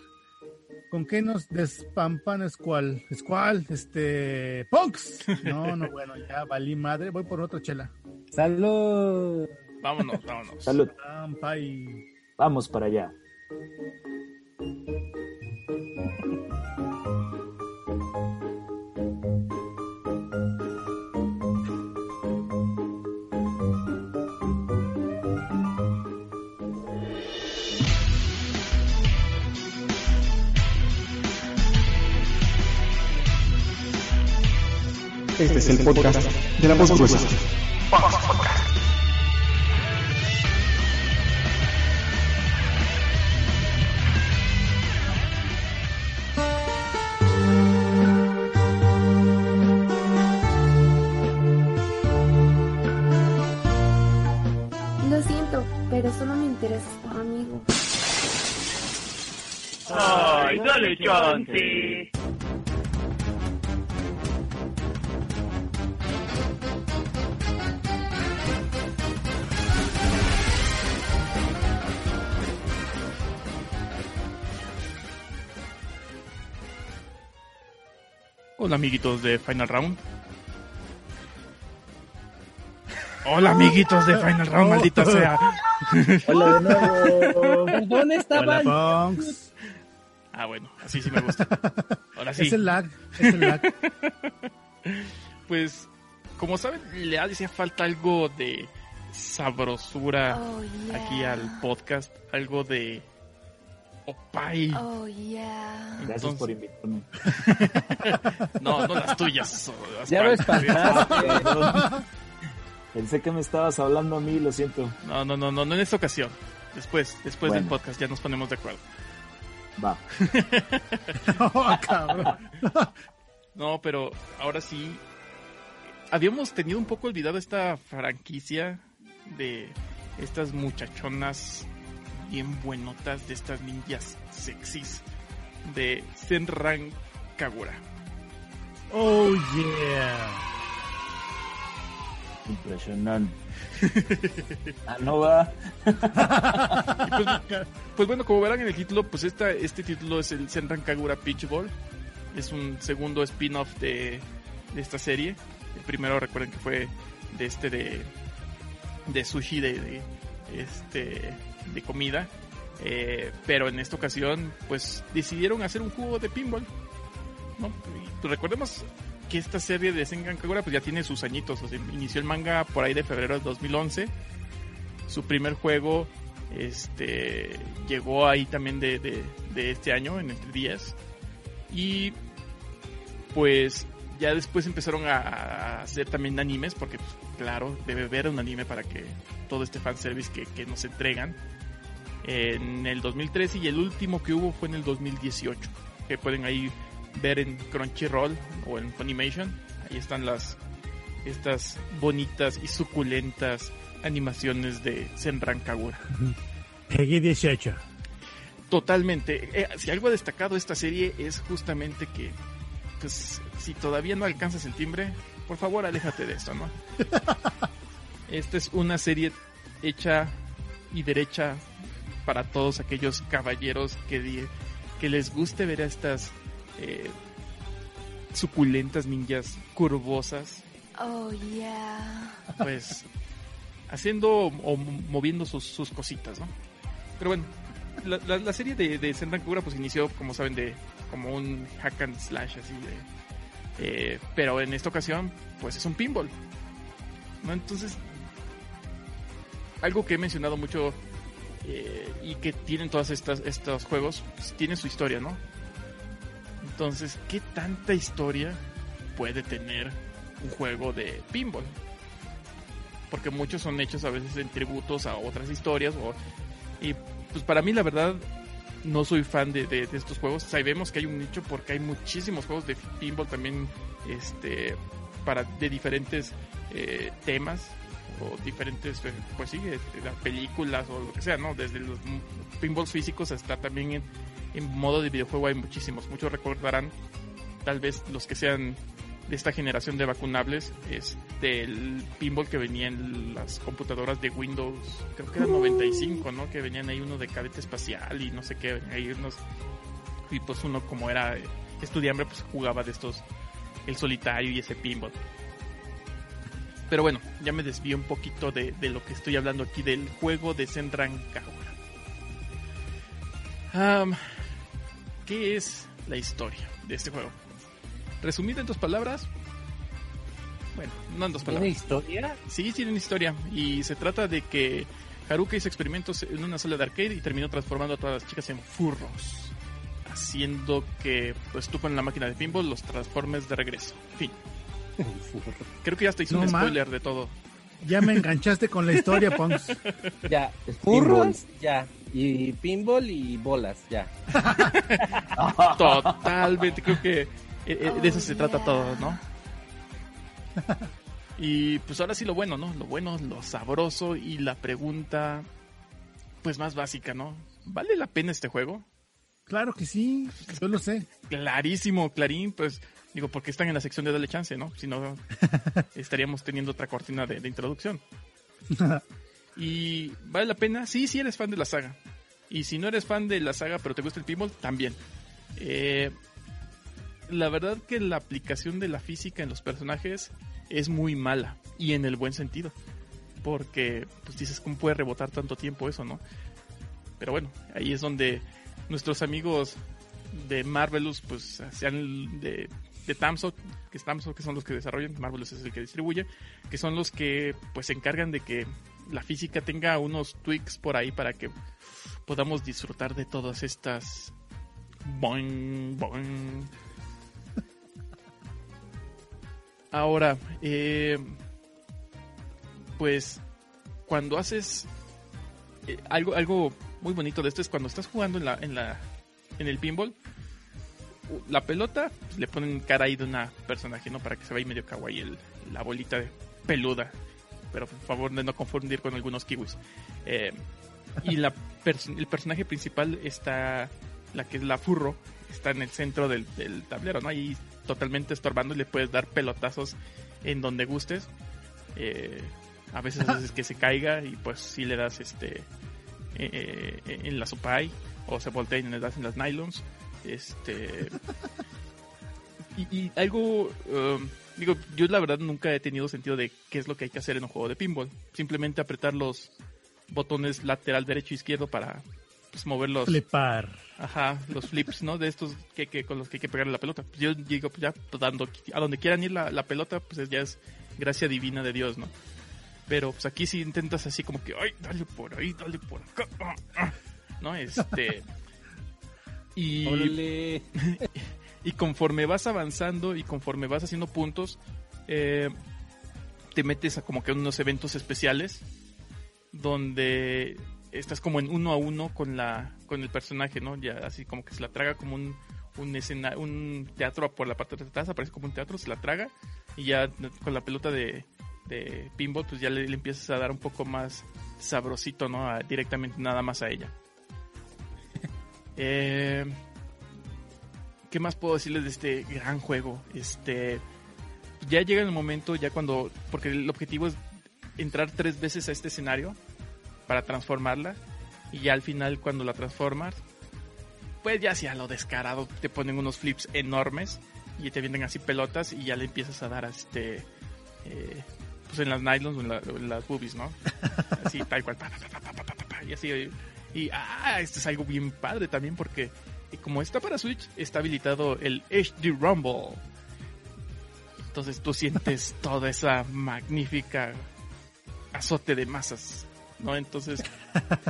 ¿con qué nos despampan Squall? Squall, este. ¡Punks! No, no, bueno, ya valí madre. Voy por otra chela. ¡Salud! Vámonos, vámonos. Salud. Ampai. Vamos para allá. Este es el podcast de la voz. Hola amiguitos de Final Round. Hola amiguitos de Final Round, maldita sea. Hola de nuevo. Hola. Ah, bueno, así sí me gusta. Ahora sí. Es el lag, es el lag. Pues, como saben, le hacía falta algo de sabrosura Oh, yeah. aquí al podcast, algo de opay. Oh, yeah. Gracias por invitarme. No, no las tuyas. Ya lo Aspal. espantaste. Pensé que me estabas hablando a mí, lo siento. No, no, no, no, no en esta ocasión. Después, después del podcast ya nos ponemos de acuerdo. Va. Oh, cabrón. No, pero ahora sí. Habíamos tenido un poco olvidado esta franquicia de estas muchachonas bien buenotas, de estas ninjas sexys de Senran Kagura. Oh, yeah. Impresionante. ah, no va. Pues, pues bueno, como verán en el título, pues esta, este título es el Senran Kagura Pitch Ball. Es un segundo spin-off de, de esta serie. El primero recuerden que fue de este de, de sushi de, de, este de comida. Eh, pero en esta ocasión, pues decidieron hacer un juego de pinball. ¿no? Y, pues, recordemos que esta serie de Senran Kagura pues ya tiene sus añitos. O sea, inició el manga por ahí de febrero de 2011. Su primer juego este llegó ahí también de, de, de este año, en entre días. Y pues ya después empezaron a, a hacer también animes, porque pues, claro, debe haber un anime para que todo este fanservice que, que nos entregan. En el 2013 y el último que hubo fue en el 2018, que pueden ahí ver en Crunchyroll o en Funimation. Ahí están las estas bonitas y suculentas animaciones de Senran Kagura. Peggy 18. Totalmente. Eh, si algo ha destacado esta serie es justamente que, pues, si todavía no alcanzas el timbre, por favor, aléjate de esto, ¿no? Esta es una serie hecha y derecha para todos aquellos caballeros que, que les guste ver a estas eh, suculentas ninjas curvosas, Oh, yeah. pues haciendo o moviendo sus, sus cositas, ¿no? Pero bueno, la, la- la serie de, de Senran Kagura pues inició, como saben, de como un hack and slash así de... eh, pero en esta ocasión, pues es un pinball. ¿no? Entonces, algo que he mencionado mucho eh, y que tienen todos estos juegos, pues tiene su historia, ¿no? Entonces, ¿qué tanta historia puede tener un juego de pinball? Porque muchos son hechos a veces en tributos a otras historias. O, y pues para mí, la verdad, no soy fan de, de- estos juegos. Sabemos que hay un nicho porque hay muchísimos juegos de pinball también este, para, de diferentes eh, temas o diferentes, eh, pues sí, este, las películas o lo que sea, ¿no? Desde los pinballs físicos hasta también en, en modo de videojuego hay muchísimos. Muchos recordarán, tal vez los que sean de esta generación de vacunables, es del pinball que venía en las computadoras de Windows, creo que era 95, ¿no? Que venían ahí uno de cadete espacial y no sé qué, ahí unos... Y pues uno como era estudiante, pues jugaba de estos, el solitario y ese pinball. Pero bueno, ya me desvío un poquito de, de lo que estoy hablando aquí del juego de Senran Kagura. Am, ¿Qué es la historia de este juego? Resumida en dos palabras. Bueno, no en dos ¿Tiene palabras. historia? Sí, tiene una historia. Y se trata de que Haruka hizo experimentos en una sala de arcade y terminó transformando a todas las chicas en furros. Haciendo que, pues tú con la máquina de pinball los transformes de regreso. Fin. Creo que ya te hice No, un spoiler de todo. Ya me enganchaste con la historia, Ponks. Ya, furros, ya. Y pinball y bolas, ya. Totalmente, creo que eh, eh, de eso se trata todo, ¿no? Y pues ahora sí lo bueno, ¿no? Lo bueno, lo sabroso y la pregunta, pues más básica, ¿no? ¿Vale la pena este juego? Claro que sí, yo lo sé. Clarísimo, Clarín, pues digo, porque están en la sección de Dale Chance, ¿no? Si no, estaríamos teniendo otra cortina de, de introducción. ¿Y vale la pena? Sí, sí eres fan de la saga. Y si no eres fan de la saga, pero te gusta el pinball, también. Eh, la verdad que la aplicación de la física en los personajes es muy mala. Y en el buen sentido. Porque, pues dices, ¿cómo puede rebotar tanto tiempo eso, no? Pero bueno, ahí es donde nuestros amigos de Marvelous, pues, sean de, de que es que son los que desarrollan, Marvelous es el que distribuye, que son los que, pues, se encargan de que la física tenga unos tweaks por ahí para que podamos disfrutar de todas estas boing, boing. Ahora, eh, pues cuando haces eh, algo, algo muy bonito de esto es cuando estás jugando en la, en la, en el pinball, la pelota pues, le ponen cara ahí de una personaje, ¿no? Para que se vea ahí medio kawaii el- la bolita de peluda. Pero por favor de no confundir con algunos kiwis. Eh, y la pers- el personaje principal está, la que es la furro, está en el centro del, del tablero, ¿no? Ahí totalmente estorbando y le puedes dar pelotazos en donde gustes. Eh, a veces haces que se caiga y pues si le das este eh, eh, en la supay o se voltea y le das en las nylons. Este y, y algo um, digo, yo la verdad nunca he tenido sentido de qué es lo que hay que hacer en un juego de pinball. Simplemente apretar los botones lateral derecho e izquierdo para pues, mover los Flipar. Ajá, los flips, ¿no? De estos que, que- con los que hay que pegarle la pelota. Pues yo digo, pues ya, pues, dando, a donde quieran ir la, la pelota, pues es- ya es gracia divina de Dios, ¿no? Pero pues aquí sí intentas así como que, ay, dale por ahí, dale por acá, ah, ah", ¿no? Este... Y. y conforme vas avanzando y conforme vas haciendo puntos, eh, te metes a como que unos eventos especiales donde estás como en uno a uno con la con el personaje, ¿no? Ya así como que se la traga como un un escena, un teatro por la parte de atrás, aparece como un teatro, se la traga y ya con la pelota de, de pinball pues ya le, empiezas a dar un poco más sabrosito, ¿no? Directamente nada más a ella. Eh, ¿qué más puedo decirles de este gran juego? Este, ya llega el momento, ya cuando, porque el objetivo es entrar tres veces a este escenario para transformarla y ya al final cuando la transformas, pues ya sea lo descarado, te ponen unos flips enormes y te vienen así pelotas y ya le empiezas a dar a este... Eh, pues en las nylons o en, la, las boobies, ¿no? Así tal cual, y así. Y, ah, esto es algo bien padre también porque y como está para Switch, está habilitado el HD Rumble. Entonces tú sientes toda esa magnífica azote de masas, ¿no? Entonces,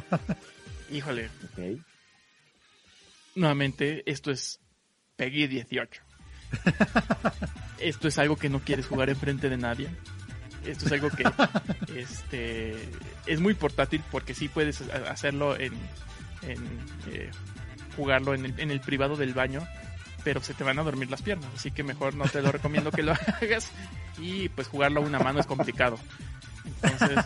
híjole, Ok. nuevamente, esto es Peggy 18. Esto es algo que no quieres jugar enfrente de nadie. Esto es algo que este, es muy portátil porque sí puedes ha- hacerlo en, en, eh, jugarlo en el, en el privado del baño, pero se te van a dormir las piernas, así que mejor no te lo recomiendo que lo hagas y pues jugarlo a una mano es complicado. Entonces,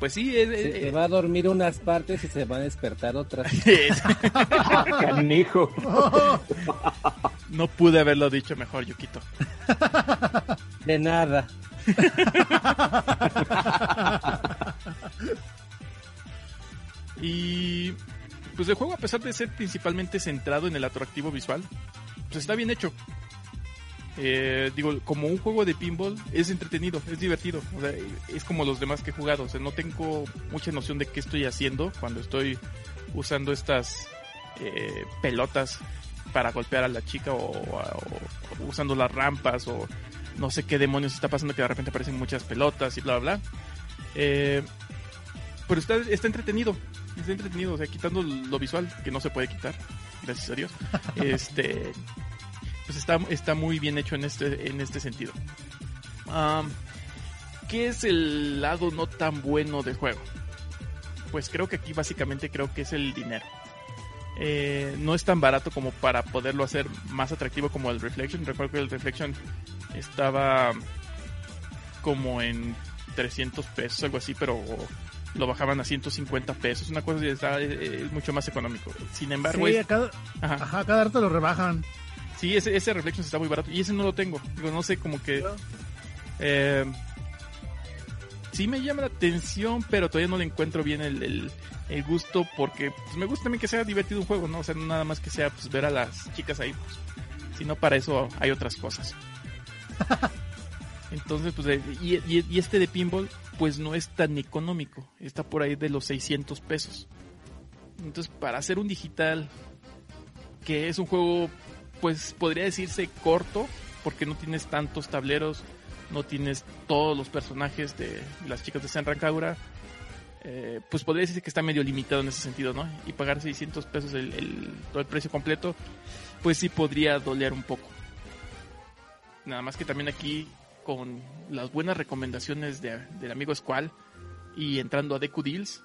pues sí, es- Se, es- se va a dormir unas partes y se va a despertar otras. Canijo. no pude haberlo dicho mejor, Yukito. De nada. Y pues el juego, a pesar de ser principalmente centrado en el atractivo visual, pues está bien hecho. Eh, digo, como un juego de pinball es entretenido, es divertido. O sea, es como los demás que he jugado. O sea, no tengo mucha noción de qué estoy haciendo cuando estoy usando estas eh, pelotas para golpear a la chica o, o- usando las rampas o no sé qué demonios está pasando que de repente aparecen muchas pelotas y bla bla bla. Eh, pero está, está entretenido, está entretenido, o sea, quitando lo visual, que no se puede quitar, gracias a Dios. este pues está, está muy bien hecho en este, en este sentido. ¿Qué es el lado no tan bueno del juego? Pues creo que aquí básicamente creo que es el dinero. Eh, no es tan barato como para poderlo hacer más atractivo como el Reflection. Recuerdo que el Reflection estaba como en 300 pesos, algo así, pero lo bajaban a 150 pesos. Una cosa que está eh, es mucho más económico. Sin embargo, Sí, es- a cada, Ajá. ajá, cada rato lo rebajan. Sí, ese, ese Reflections está muy barato. Y ese no lo tengo. Digo, no sé, como que. Eh, sí me llama la atención, pero todavía no le encuentro bien el, el- el gusto. Porque pues, me gusta también que sea divertido un juego, ¿no? O sea, no nada más que sea pues, ver a las chicas ahí. Pues, sino para eso hay otras cosas. Entonces, pues, eh, y, y- y este de pinball, pues no es tan económico. Está por ahí de los 600 pesos. Entonces, para hacer un digital, que es un juego, pues podría decirse corto, porque no tienes tantos tableros, no tienes todos los personajes de las chicas de San Rancagura, eh, pues podría decirse que está medio limitado en ese sentido, ¿no? Y pagar 600 pesos el, el- todo el precio completo, pues sí podría doler un poco. Nada más que también aquí, con las buenas recomendaciones de- del amigo Squall y entrando a Deku Deals,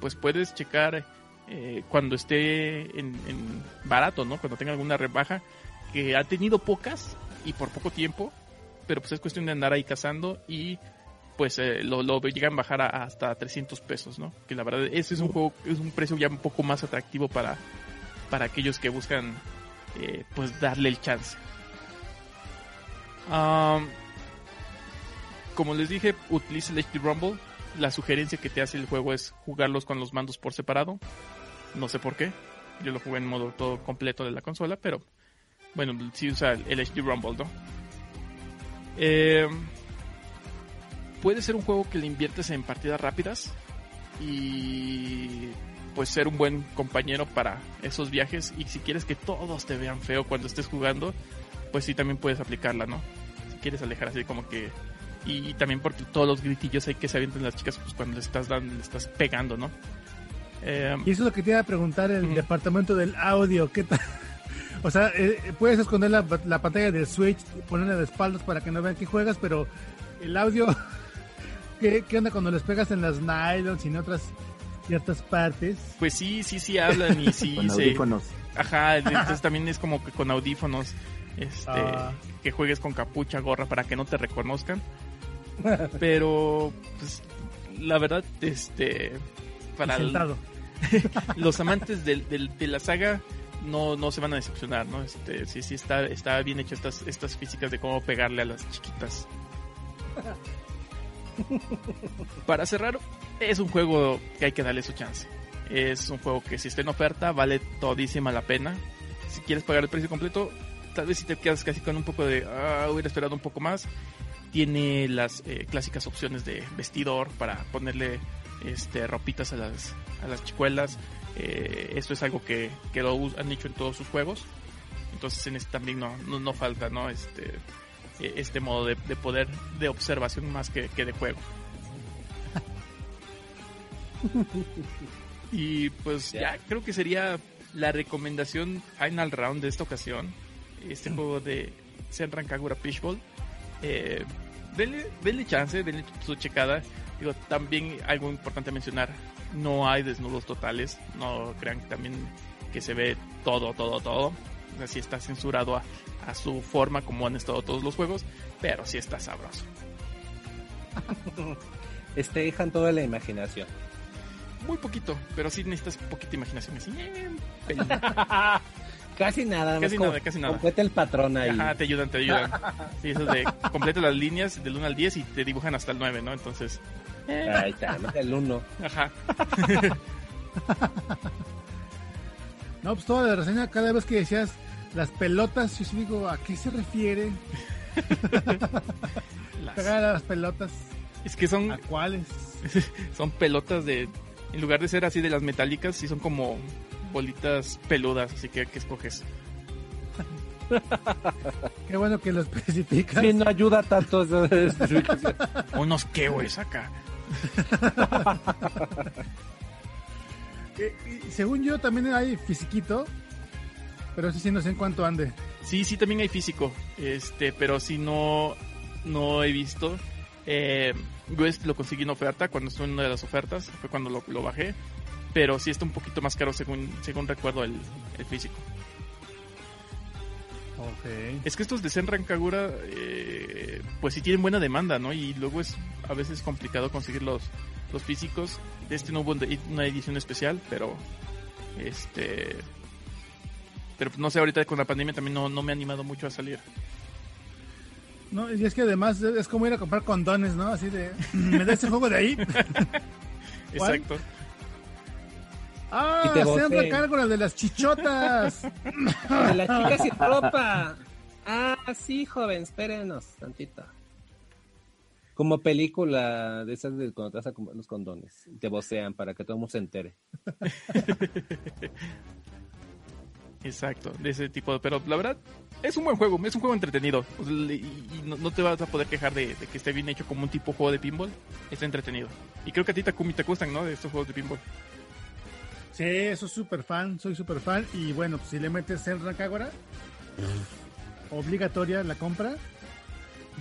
pues puedes checar eh, cuando esté en, barato, ¿no? Cuando tenga alguna rebaja, que ha tenido pocas y por poco tiempo, pero pues es cuestión de andar ahí cazando y pues eh, lo, llegan a bajar a- hasta 300 pesos, ¿no? Que la verdad ese es un juego, es un precio ya un poco más atractivo para, para aquellos que buscan eh, pues darle el chance. Am, como les dije, utilice el HD Rumble. La sugerencia que te hace el juego es jugarlos con los mandos por separado. No sé por qué. Yo lo jugué en modo todo completo de la consola, pero bueno, sí usa el HD Rumble, ¿no? Eh, puede ser un juego que le inviertes en partidas rápidas y pues ser un buen compañero para esos viajes y si quieres que todos te vean feo cuando estés jugando, pues sí también puedes aplicarla, ¿no? Si quieres alejar así como que y, también porque todos los gritillos hay que se avienten las chicas pues cuando le estás dando, le estás pegando, ¿no? Eh, Y eso es lo que te iba a preguntar el departamento del audio. ¿Qué tal? O sea, eh, puedes esconder la, la pantalla del Switch, ponerla de espaldas para que no vean que juegas, pero el audio, ¿qué, qué onda cuando les pegas en las nylons y en otras ciertas partes? Pues sí, sí, sí hablan y sí Con se- audífonos. Ajá, entonces también es como que con audífonos, este, Ah. que juegues con capucha, gorra para que no te reconozcan. Pero, pues, la verdad, este, para sentado. los amantes del- del- de la saga no, no se van a decepcionar, ¿no? Este, sí, sí está, está bien hecho estas, estas físicas de cómo pegarle a las chiquitas. Para cerrar, es un juego que hay que darle su chance. Es un juego que si está en oferta vale todísima la pena. Si quieres pagar el precio completo, tal vez si te quedas casi con un poco de, ah, hubiera esperado un poco más. Tiene las eh, clásicas opciones de vestidor para ponerle este, ropitas a las, a las chicuelas. Eh, esto es algo que, que lo han hecho en todos sus juegos. Entonces en este también no, no, no falta ¿no? Este, eh, este modo de, de poder de observación más que, que de juego. Y pues ya creo que sería la recomendación final round de esta ocasión. Este juego de Senran Kagura Fishball. Eh, denle, denle chance, denle su checada. Digo, también algo importante a mencionar. No hay desnudos totales. No crean que también que se ve todo, todo, todo. Así está censurado a, a su forma como han estado todos los juegos. Pero sí está sabroso. Este dejan toda la imaginación. Muy poquito, pero sí necesitas poquita imaginación. Así, eh, pelín. Casi nada, Casi nada, casi nada. Completa el patrón ahí. Ajá, te ayudan, te ayudan. Sí, eso de completa las líneas del 1 al 10 y te dibujan hasta el 9, ¿no? Entonces. eh, Ahí está, ¿no? el uno. Ajá. No, pues toda la reseña, cada vez que decías las pelotas, yo sí digo, ¿a qué se refiere? Pegar a las pelotas. Es que son. ¿A cuáles? son pelotas de. En lugar de ser así de las metálicas, sí son como bolitas peludas, así que ¿qué escoges? Qué bueno que lo especificas. Sí, no ayuda tanto esa. Unos qué, güey, saca. Eh, según yo, también hay fisiquito. pero ese sí no sé en cuánto ande. Sí, sí, también hay físico, este, pero sí no, no he visto. Eh, yo lo conseguí en oferta, cuando estuve en una de las ofertas, fue cuando lo, lo bajé, pero sí está un poquito más caro según, según recuerdo el, el físico. Ok. Es que estos de Senran Kagura, eh, pues sí tienen buena demanda, ¿no? Y luego es a veces complicado conseguir los, los físicos. De este no hubo una edición especial, pero este pero no sé, ahorita con la pandemia también no, no me ha animado mucho a salir. No, y es que además es como ir a comprar condones, ¿no? Así de, ¿me da ese juego de ahí? Exacto. Ah, Y te Sandra voceen. Cárgora de las chichotas. De las chicas sin ropa. Ah, sí, joven, espérenos tantito. Como película de esas de cuando te vas a los condones. y Te vocean para que todo el mundo se entere. Exacto, de ese tipo de... Pero la verdad, es un buen juego, es un juego entretenido. Le- Y, y no, no te vas a poder quejar de, de que esté bien hecho como un tipo juego de pinball. Está entretenido. Y creo que a ti, Takumi, te gustan, ¿no? De estos juegos de pinball. Sí, soy súper fan, soy súper fan. Y bueno, pues si le metes Sandra Cárgora, obligatoria la compra.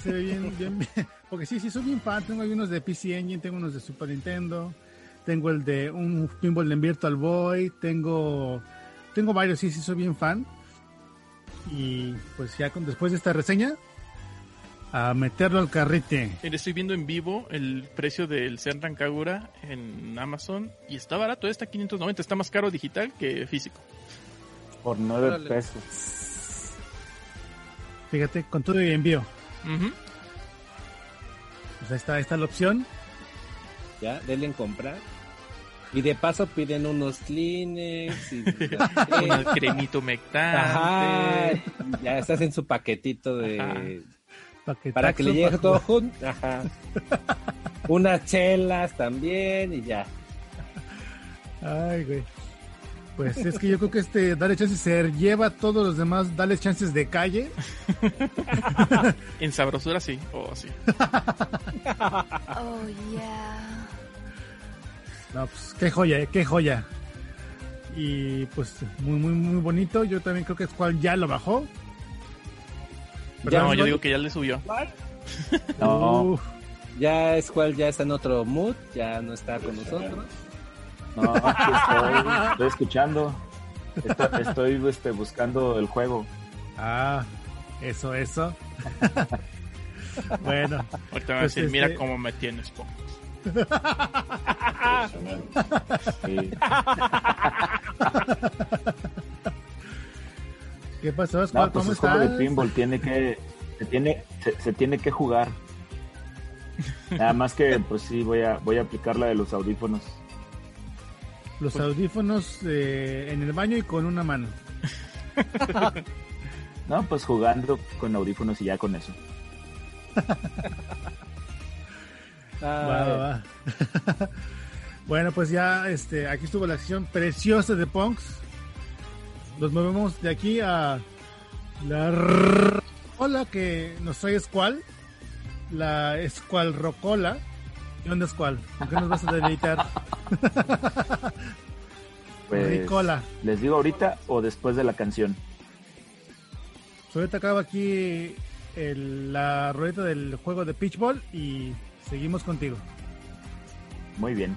Se ve bien, bien, bien. Porque sí, sí, soy bien fan. Tengo algunos de PC Engine, tengo unos de Super Nintendo. Tengo el de un pinball en Virtual Boy. Tengo, tengo varios, sí, sí, soy bien fan. Y pues ya con, después de esta reseña, a meterlo al carrete. Eh, Estoy viendo en vivo el precio del Senran Kagura en Amazon y está barato, está 590, está más caro digital que físico. Por nueve Órale. pesos. Fíjate, con todo y envío. Ujú. Pues ahí está, ahí está la opción. Ya, denle en comprar. Y de paso piden unos Kleenex y... Un cremito humectante. Ajá, ya estás en su paquetito de... Para que le llegue todo junto. Ajá. Unas chelas también y ya. Ay, güey. Pues es que yo creo que este Dale Chances se lleva a todos los demás Dale Chances de calle. En sabrosura sí, oh sí. Oh, yeah. No, pues qué joya, eh, qué joya. Y pues muy, muy, muy bonito. Yo también creo que Squall ya lo bajó. Ya, no, yo digo que ya le subió. No, Ya Squall ya está en otro mood, ya no está con nosotros. no, aquí estoy, estoy escuchando. Estoy, estoy, este, buscando el juego. ah, eso, eso. bueno, Ahorita me Pues, decir, mira este- cómo me tienes, po". Sí. ¿Qué pasó, Squall? No, pues ¿Cómo es juego de estás? pinball, tiene que, se tiene, se, se tiene que jugar. Nada más que, pues sí, voy a, voy a aplicar la de los audífonos. Los audífonos eh, en el baño y con una mano. No, pues jugando con audífonos y ya con eso. Va, va, va. bueno, pues ya este, aquí estuvo la sección preciosa de Punks. Nos movemos de aquí a la rocola que nos trae Squall. La Squall Rocola. ¿Qué onda, Squall? ¿Con qué nos vas a deleitar? Pues, Ricola. ¿Les digo ahorita o después de la canción? Pues ahorita acaba aquí el- la rueda del juego de Pitchball y seguimos contigo. Muy bien.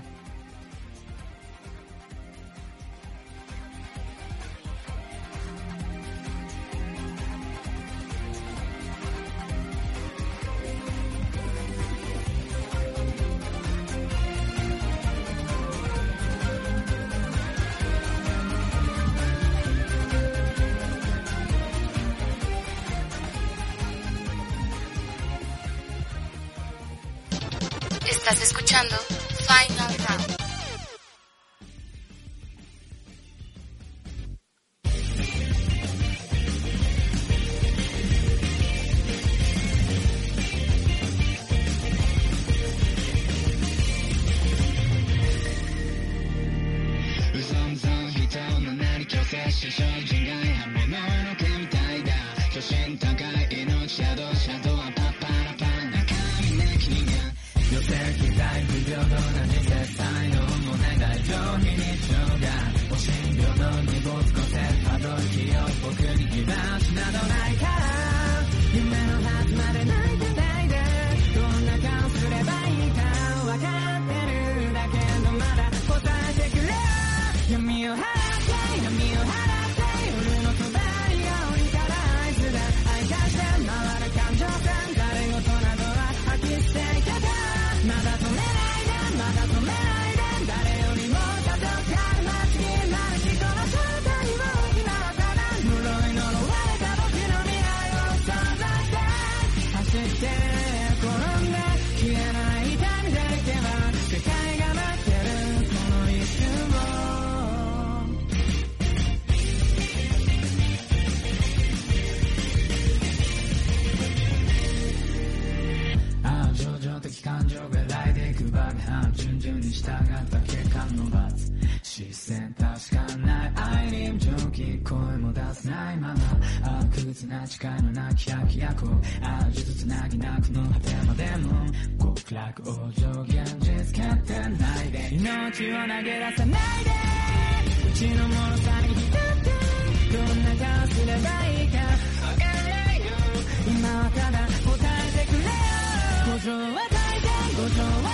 ああ苦痛な誓いのなき百役ああ術つなぎなくの果てまでも極楽往生現実決定ないで命を投げ出さないでうちのものさに浸ってどんな顔すればいいかわからないよ今はただ答えてくれよ五条は大変五条は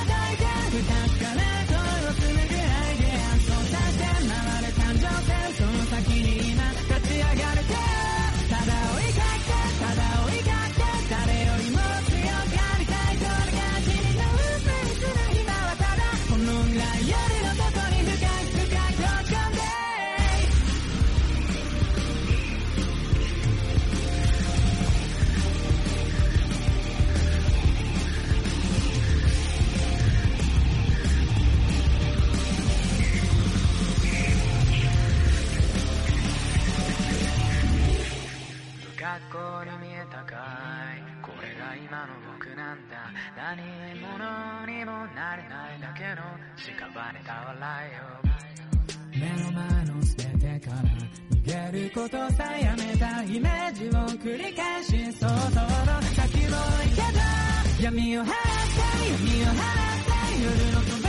屍た笑いを。目の前の捨ててから逃げることさえやめたイメージを繰り返し想像の先を行けた闇を払って闇を払って夜の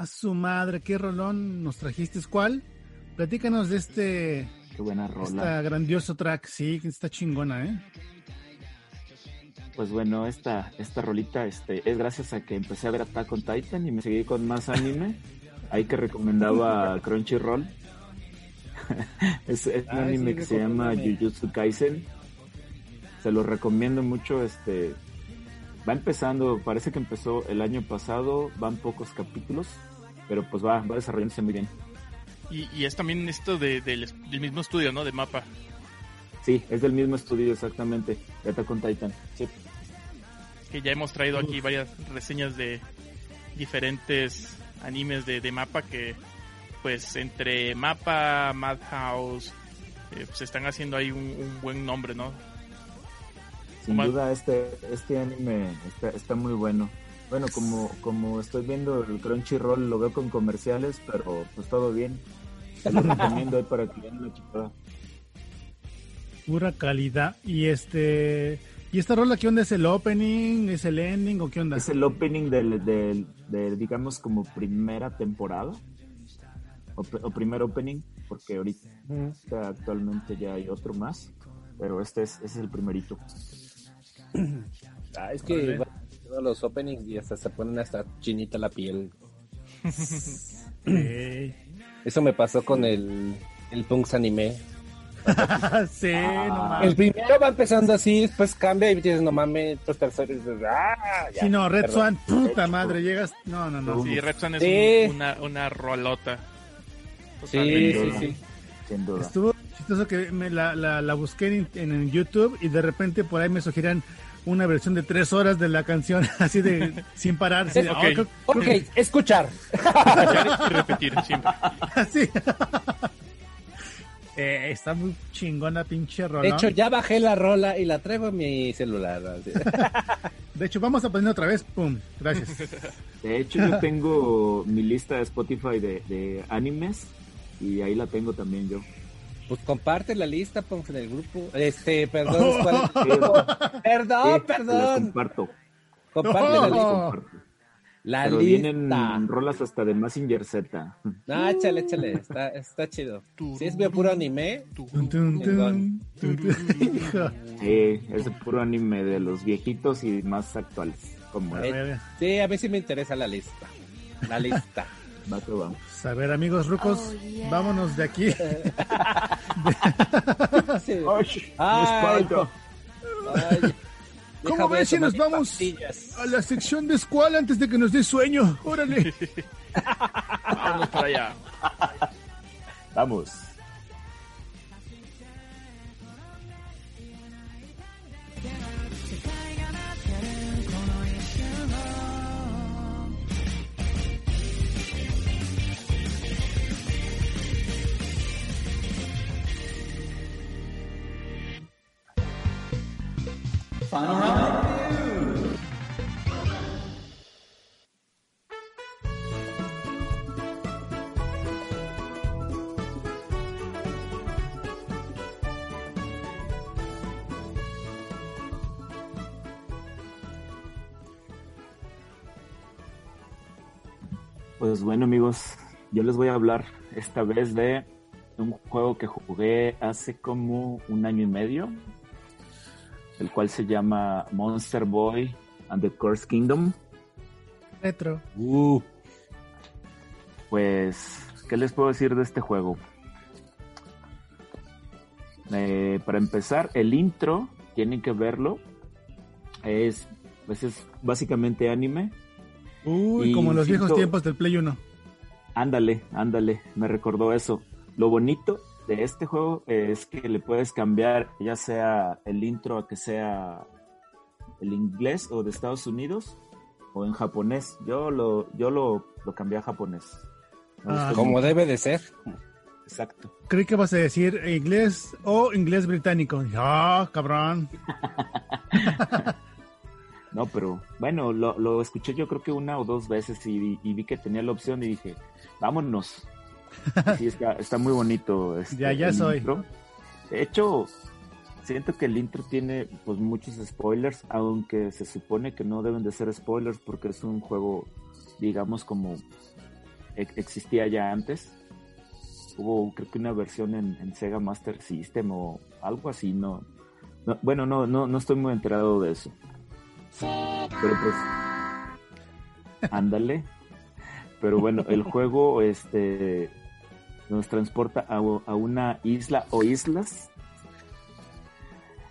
A su madre, qué rolón nos trajiste. ¿Cuál? Platícanos de este. Qué buena rola. Esta grandioso track, sí, está chingona, ¿eh? Pues bueno, esta, esta rolita este, es gracias a que empecé a ver Attack on Titan y me seguí con más anime. Ahí que recomendaba Crunchyroll. es, es un Ay, anime sí, que se llama. Jujutsu Kaisen. Se lo recomiendo mucho. Este va empezando, parece que empezó el año pasado, van pocos capítulos, pero pues va, va desarrollándose muy bien. Y, y es también esto de, del, del mismo estudio, ¿no? De mapa. Sí, es del mismo estudio exactamente, de Attack on Titan. Sí. Que ya hemos traído aquí varias reseñas de diferentes animes de, de mapa que, pues, entre mapa, Madhouse, eh, pues están haciendo ahí un, un buen nombre, ¿no? Sin duda este, este anime está, está muy bueno. Bueno, como, como estoy viendo el Crunchyroll, lo veo con comerciales, pero pues todo bien. Se lo recomiendo ahí para que vean la chupada. Pura calidad. Y este. ¿Y esta rola qué onda? ¿Es el opening? ¿Es el ending? ¿O qué onda? Es el opening del, del, de, digamos, como primera temporada. O, pr- o primer opening, porque ahorita actualmente ya hay otro más. Pero este es, este es el primerito. Ah, es que a los openings y hasta se ponen hasta chinita la piel. Eso me pasó con el, el Punks anime. sí, no mames. El primero va empezando así, después cambia y dices, no mames, tercero y dices, ah, ya. Sí, no, Red perdón. Swan, puta madre, llegas. No, no, no. Sí, Red Swan es Sí. un- una, una rolota. Sí, Totalmente. sí, sí. Sin duda. Estuvo chistoso que me la, la, la busqué en, YouTube y de repente por ahí me sugerían una versión de tres horas de la canción, así de sin parar. así de, Ok. "Oh, escuchar. Escuchar y repetir siempre. así. Eh, está muy chingona, pinche rolón. De hecho, ya bajé la rola y la traigo en mi celular. así. De hecho, vamos a poner otra vez. Pum, gracias. De hecho, yo tengo mi lista de Spotify de, de animes y ahí la tengo también yo. Pues comparte la lista, ponte en el grupo. Este, perdón, ¿cuál? Perdón, Sí, la perdón. comparto. Comparte No. la la lista. comparto. La Pero vienen lista. rolas hasta de Massinger Z. No, échale, échale. Está, está chido. Si es de puro anime. Sí, es puro anime de los viejitos y más actuales. Como A es. ver, sí, a mí sí me interesa la lista. La lista. Va que va. pues, a ver, amigos rucos, Oh, yeah. vámonos de aquí. Sí. ¡Ay! Ay, me espanto. Ay, ¿Cómo ves si nos vamos pastillas. a la sección de Squall antes de que nos dé sueño? Órale. Vámonos para allá. Vamos. Pues bueno amigos, yo les voy a hablar esta vez de un juego que jugué hace como un año y medio, el cual se llama Monster Boy and the Curse Kingdom. Retro. Uh, Pues, ¿qué les puedo decir de este juego? Eh, para empezar, el intro, tienen que verlo, es, pues es básicamente anime. Uy, Y como en los viejos tiempos del Play 1. Ándale, ándale, me recordó eso. Lo bonito de este juego es que le puedes cambiar ya sea el intro a que sea el inglés o de Estados Unidos o en japonés. Yo lo, yo lo, lo cambié a japonés. Ah, como debe de ser. Exacto. Creí que vas a decir inglés o inglés británico. Ah, cabrón. No, pero bueno, lo, lo escuché yo creo que una o dos veces y, y vi que tenía la opción y dije, vámonos. Sí, está, está muy bonito. este, Ya, ya soy. intro. De hecho, siento que el intro tiene pues muchos spoilers, aunque se supone que no deben de ser spoilers porque es un juego, digamos, como ex- existía ya antes. Hubo creo que una versión en, en Sega Master System o algo así, no. no- bueno, no, no, no estoy muy enterado de eso. Pero pues. Ándale. Pero bueno, el juego este nos transporta a, a una isla o islas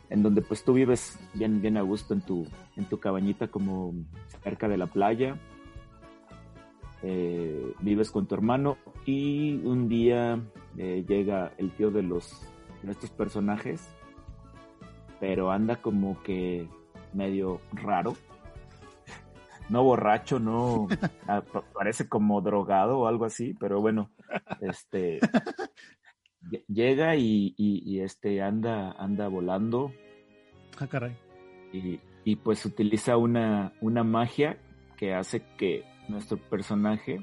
en donde pues tú vives bien, bien a gusto en tu, en tu cabañita como cerca de la playa. Eh, vives con tu hermano y un día eh, llega el tío de los de estos personajes, pero anda como que medio raro. No borracho, no pa- parece como drogado o algo así, pero bueno, este lle- llega y, y- y, este anda anda volando Ah, caray. y, y, pues utiliza una, una magia que hace que nuestro personaje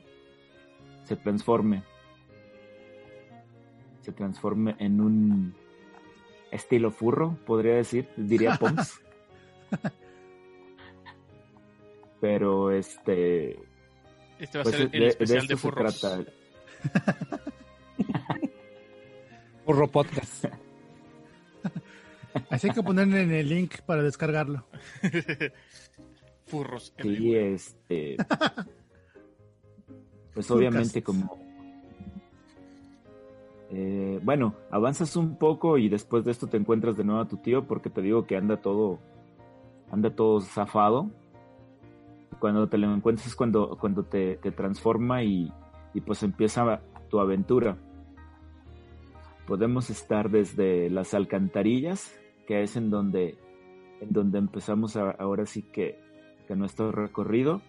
se transforme. Se transforme en un estilo furro, podría decir, diría Pons. Pero este. Este va a pues, ser el de- especial de, esto furros. trata. Furro Podcast. Así hay que ponerle en el link para descargarlo. Furros. Sí, este. Pues obviamente como. eh, Eh, bueno, avanzas un poco y después de esto te encuentras de nuevo a tu tío porque te digo que anda todo, anda todo zafado. Cuando te lo encuentras es cuando, cuando te, transforma y, y pues empieza tu aventura. Podemos estar desde las alcantarillas, que es en donde, en donde empezamos a- ahora sí que, que nuestro recorrido.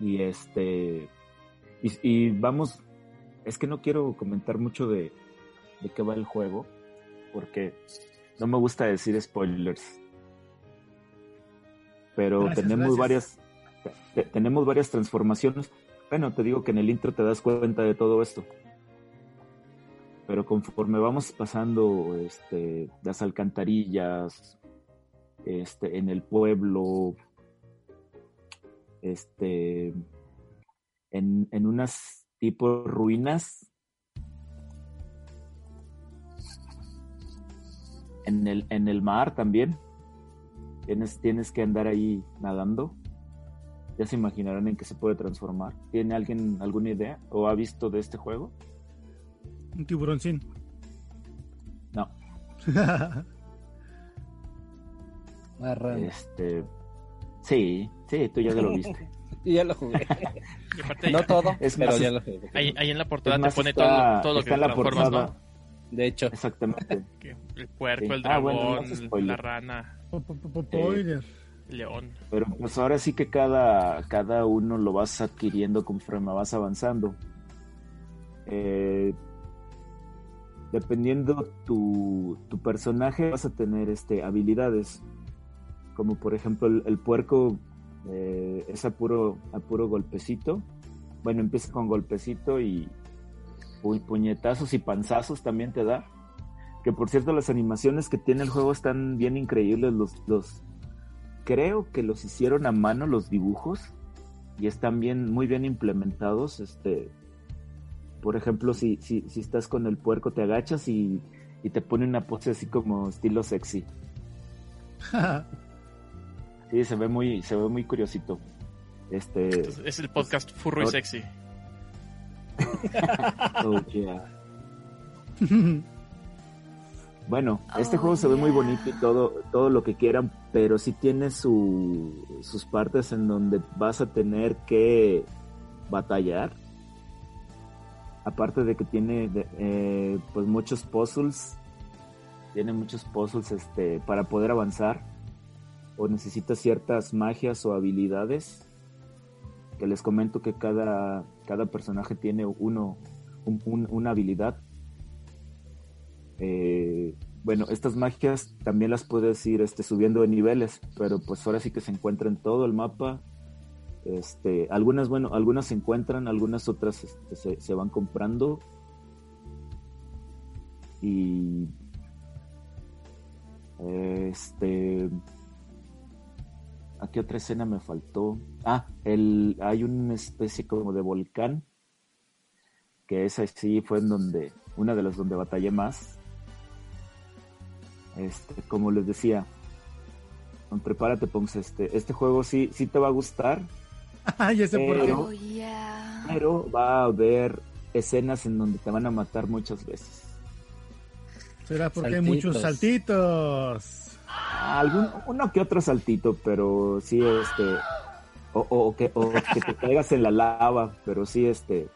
Y este, y vamos, es que no quiero comentar mucho de, de qué va el juego, porque no me gusta decir spoilers. Pero Gracias, tenemos gracias. varias, te- tenemos varias transformaciones. Bueno, te digo que en el intro te das cuenta de todo esto. Pero conforme vamos pasando este, las alcantarillas, este, en el pueblo, este, en, en unas tipo ruinas, en el, en el mar también, tienes, tienes que andar ahí nadando. Ya se imaginarán en qué se puede transformar. ¿Tiene alguien alguna idea o ha visto de este juego? Un tiburoncín. No. Marrano. Este, sí, sí, tú ya lo viste. Y ya lo jugué. No todo, Es pero más, ya es- lo jugué. ahí, ahí en la portada te pone está- todo, todo lo que está en la portada. ¿no? De hecho, Exactamente. El puerco, Sí. el Ah, bueno, no dragón, la rana, el león. Pero pues ahora sí que cada, cada uno lo vas adquiriendo conforme vas avanzando. Eh, dependiendo tu, tu personaje vas a tener este, habilidades. Como por ejemplo el, el puerco eh, es a puro, a puro golpecito. Bueno, empieza con golpecito y pu- puñetazos y panzazos también te da. Que por cierto las animaciones que tiene el juego están bien increíbles. Los, los, creo que los hicieron a mano los dibujos y están bien, muy bien implementados. Este, por ejemplo, si, si, si estás con el puerco, te agachas y, y te pone una pose así como estilo sexy. Sí, se ve muy, se ve muy curiosito. Este, es el podcast Furro y Sexy. oh, yeah. Bueno, este Oh, juego se ve muy yeah. bonito y todo, todo lo que quieran, pero sí tiene su, sus partes en donde vas a tener que batallar. Aparte de que tiene de- eh, pues muchos puzzles, tiene muchos puzzles este, para poder avanzar. O necesitas ciertas magias o habilidades. Que les comento que cada, cada personaje tiene uno, un- un- una habilidad. Eh, bueno, estas magias también las puedes ir este, subiendo de niveles, pero pues ahora sí que se encuentra en todo el mapa. Este, algunas, bueno, algunas se encuentran, algunas otras este, se, se van comprando. Y este ¿A qué otra escena me faltó? Ah, el, hay una especie como de volcán. Que esa sí fue en donde, una de las donde batallé más. Este, como les decía, prepárate, Ponce, este, este juego sí, sí te va a gustar, Ah, ya sé por qué. Pero- Oh, yeah. pero va a haber escenas en donde te van a matar muchas veces. Será porque hay muchos saltitos. Algún, uno que otro saltito, pero sí, este, o, o que, o que te caigas en la lava, pero sí, este,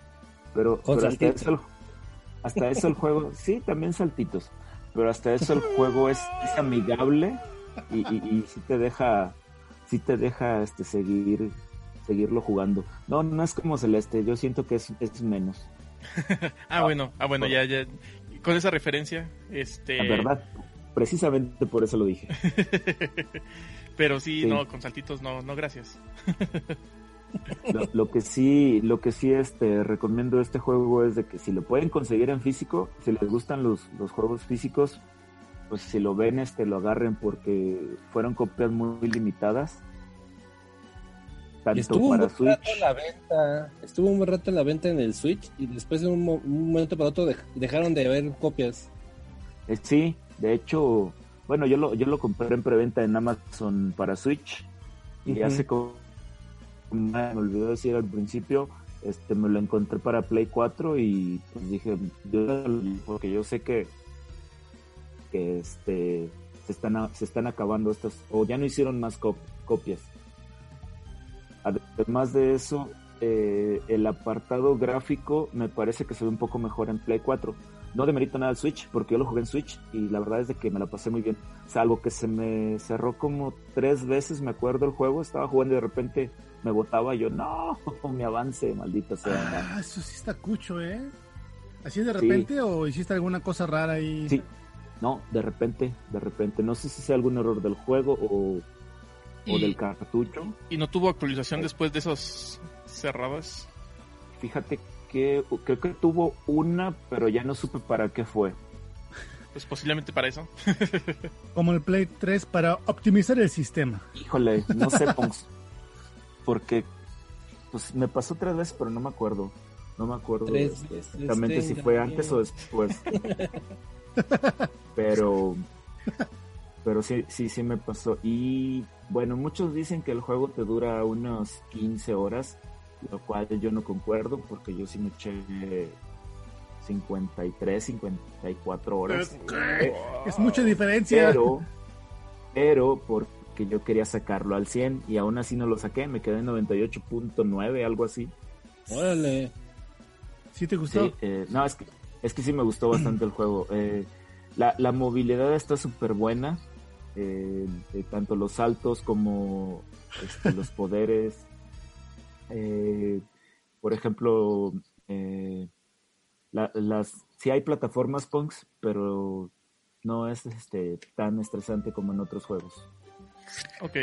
pero, pero hasta, eso, el- hasta eso el juego, sí, también saltitos, pero hasta eso el juego es, es amigable y, y, y sí te deja, sí te deja, este, seguir, seguirlo jugando. No, no es como Celeste, yo siento que es, es menos, Ah, bueno, ah, bueno, ya, ya. Con esa referencia, este. la verdad, precisamente por eso lo dije. Pero sí, Sí. no, con saltitos no, no, gracias. Lo, lo que sí, lo que sí este recomiendo este juego es de que si lo pueden conseguir en físico, si les gustan los, los juegos físicos, pues si lo ven, este lo agarren porque fueron copias muy limitadas. Tanto estuvo un para buen rato Switch. en la venta. Estuvo un buen rato en la venta en el Switch y después de un, mo- un momento para otro dej- dejaron de haber copias. Eh, sí, de hecho, bueno, yo lo, yo lo compré en preventa en Amazon para Switch y hace como me olvidó decir al principio, este me lo encontré para Play 4 y pues dije, yo, porque yo sé que, que este se están, se están acabando estas, o ya no hicieron más cop- copias. Además de eso, eh, el apartado gráfico me parece que se ve un poco mejor en Play 4. No demerito nada el Switch, porque yo lo jugué en Switch y la verdad es de que me la pasé muy bien. Salvo que se me cerró como tres veces, me acuerdo el juego, estaba jugando y de repente me botaba y yo, no, mi avance, maldita sea. Ah, eso sí está cucho, ¿eh? ¿Así de repente o hiciste alguna cosa rara ahí? Sí, no, de repente, de repente. No sé si sea algún error del juego o, o del cartucho. ¿Y no tuvo actualización después de esos cerradas? Fíjate que creo que tuvo una, pero ya no supe para qué fue. Pues posiblemente para eso. Como el Play 3 para optimizar el sistema. Híjole, no sé. Porque pues me pasó tres veces, pero no me acuerdo. No me acuerdo Tres este, exactamente si fue antes o después. pero pero sí, sí, sí me pasó. Y bueno, muchos dicen que el juego te dura unos 15 horas, lo cual yo no concuerdo porque yo sí me eché 53, 54 horas. Eh, Es mucha diferencia. pero, pero porque yo quería sacarlo al 100 y aún así no lo saqué, me quedé en 98.9, algo así. Órale. ¿Sí te gustó? Sí, eh, no, es que, es que sí me gustó bastante el juego. Eh, la, la movilidad está súper buena, eh, tanto los saltos como este, los poderes. Eh, por ejemplo, eh, la- las sí hay plataformas punks, pero no es este tan estresante como en otros juegos. Ok.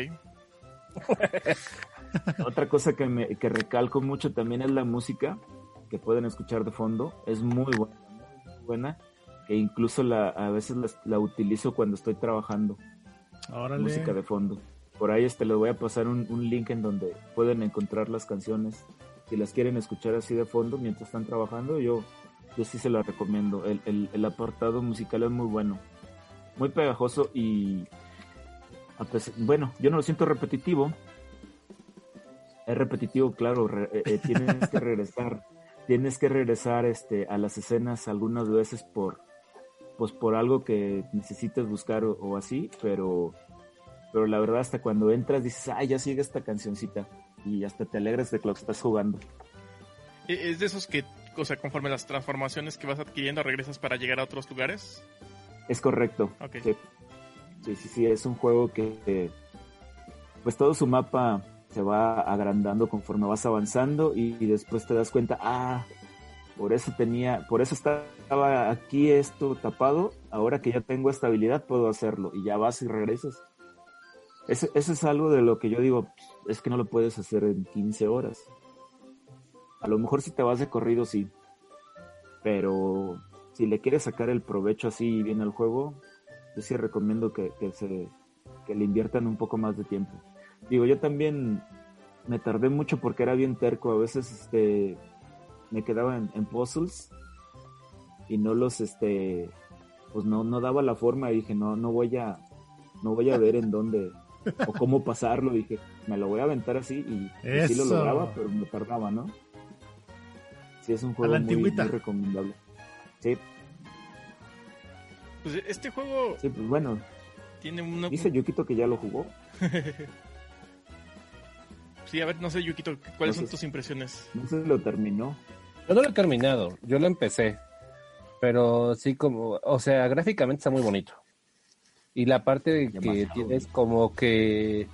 Otra cosa que, me, que recalco mucho también es la música que pueden escuchar de fondo. Es muy buena, muy buena. Que incluso la, a veces la, la utilizo cuando estoy trabajando. Órale. Música de fondo. Por ahí este les voy a pasar un, un link en donde pueden encontrar las canciones. Si las quieren escuchar así de fondo mientras están trabajando, yo, yo sí se las recomiendo. El, el, apartado musical es muy bueno. Muy pegajoso y... bueno, yo no lo siento repetitivo, es repetitivo, claro, eh, eh, tienes que regresar, tienes que regresar este a las escenas algunas veces por pues por algo que necesites buscar o así, pero pero la verdad hasta cuando entras dices, "Ay, ya sigue esta cancioncita" y hasta te alegras de que lo estás jugando. E- ¿Es de esos que, o sea, conforme las transformaciones que vas adquiriendo, regresas para llegar a otros lugares? Es correcto. Ok. Sí. sí, sí, sí, es un juego que eh, pues todo su mapa se va agrandando conforme vas avanzando y, y después te das cuenta, ah, por eso tenía, por eso estaba aquí esto tapado, ahora que ya tengo estabilidad puedo hacerlo y ya vas y regresas. Eso, eso es algo de lo que yo digo, es que no lo puedes hacer en 15 horas. A lo mejor si te vas de corrido, sí. Pero si le quieres sacar el provecho así bien al juego, yo sí recomiendo que, que se que le inviertan un poco más de tiempo. Digo, yo también me tardé mucho porque era bien terco. A veces este me quedaba en, puzzles y no los este pues no, no daba la forma dije no, no voy a no voy a ver en dónde o cómo pasarlo. Dije, me lo voy a aventar así y, y sí lo lograba, pero me tardaba, ¿no? Sí, es un juego la muy, muy recomendable. Sí, Pues este juego sí, pues bueno, tiene una... dice Yukito que ya lo jugó. sí, a ver, no sé, Yukito, ¿cuáles No son tus impresiones? No sé si lo terminó. Yo no lo he terminado, yo lo empecé. Pero sí como, o sea, gráficamente está muy bonito. Y la parte de que tienes como que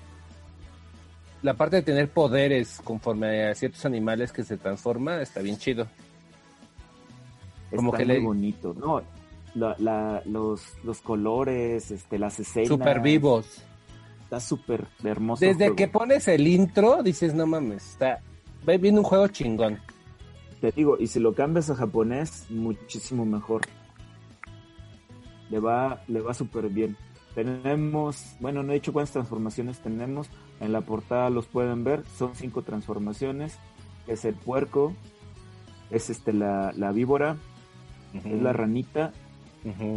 la parte de tener poderes conforme a ciertos animales que se transforma está bien chido. Como Está que muy le- bonito. No, la, la- los, los colores, este, las escenas. Super vivos. Está súper hermoso. Desde juego. que pones el intro dices, no mames, está viene un juego chingón. Te digo, y si lo cambias a japonés, muchísimo mejor. Le va, le va súper bien. Tenemos, bueno, no he dicho cuántas transformaciones tenemos. En la portada los pueden ver. Son cinco transformaciones. Es el puerco, es este la, la víbora, es la ranita,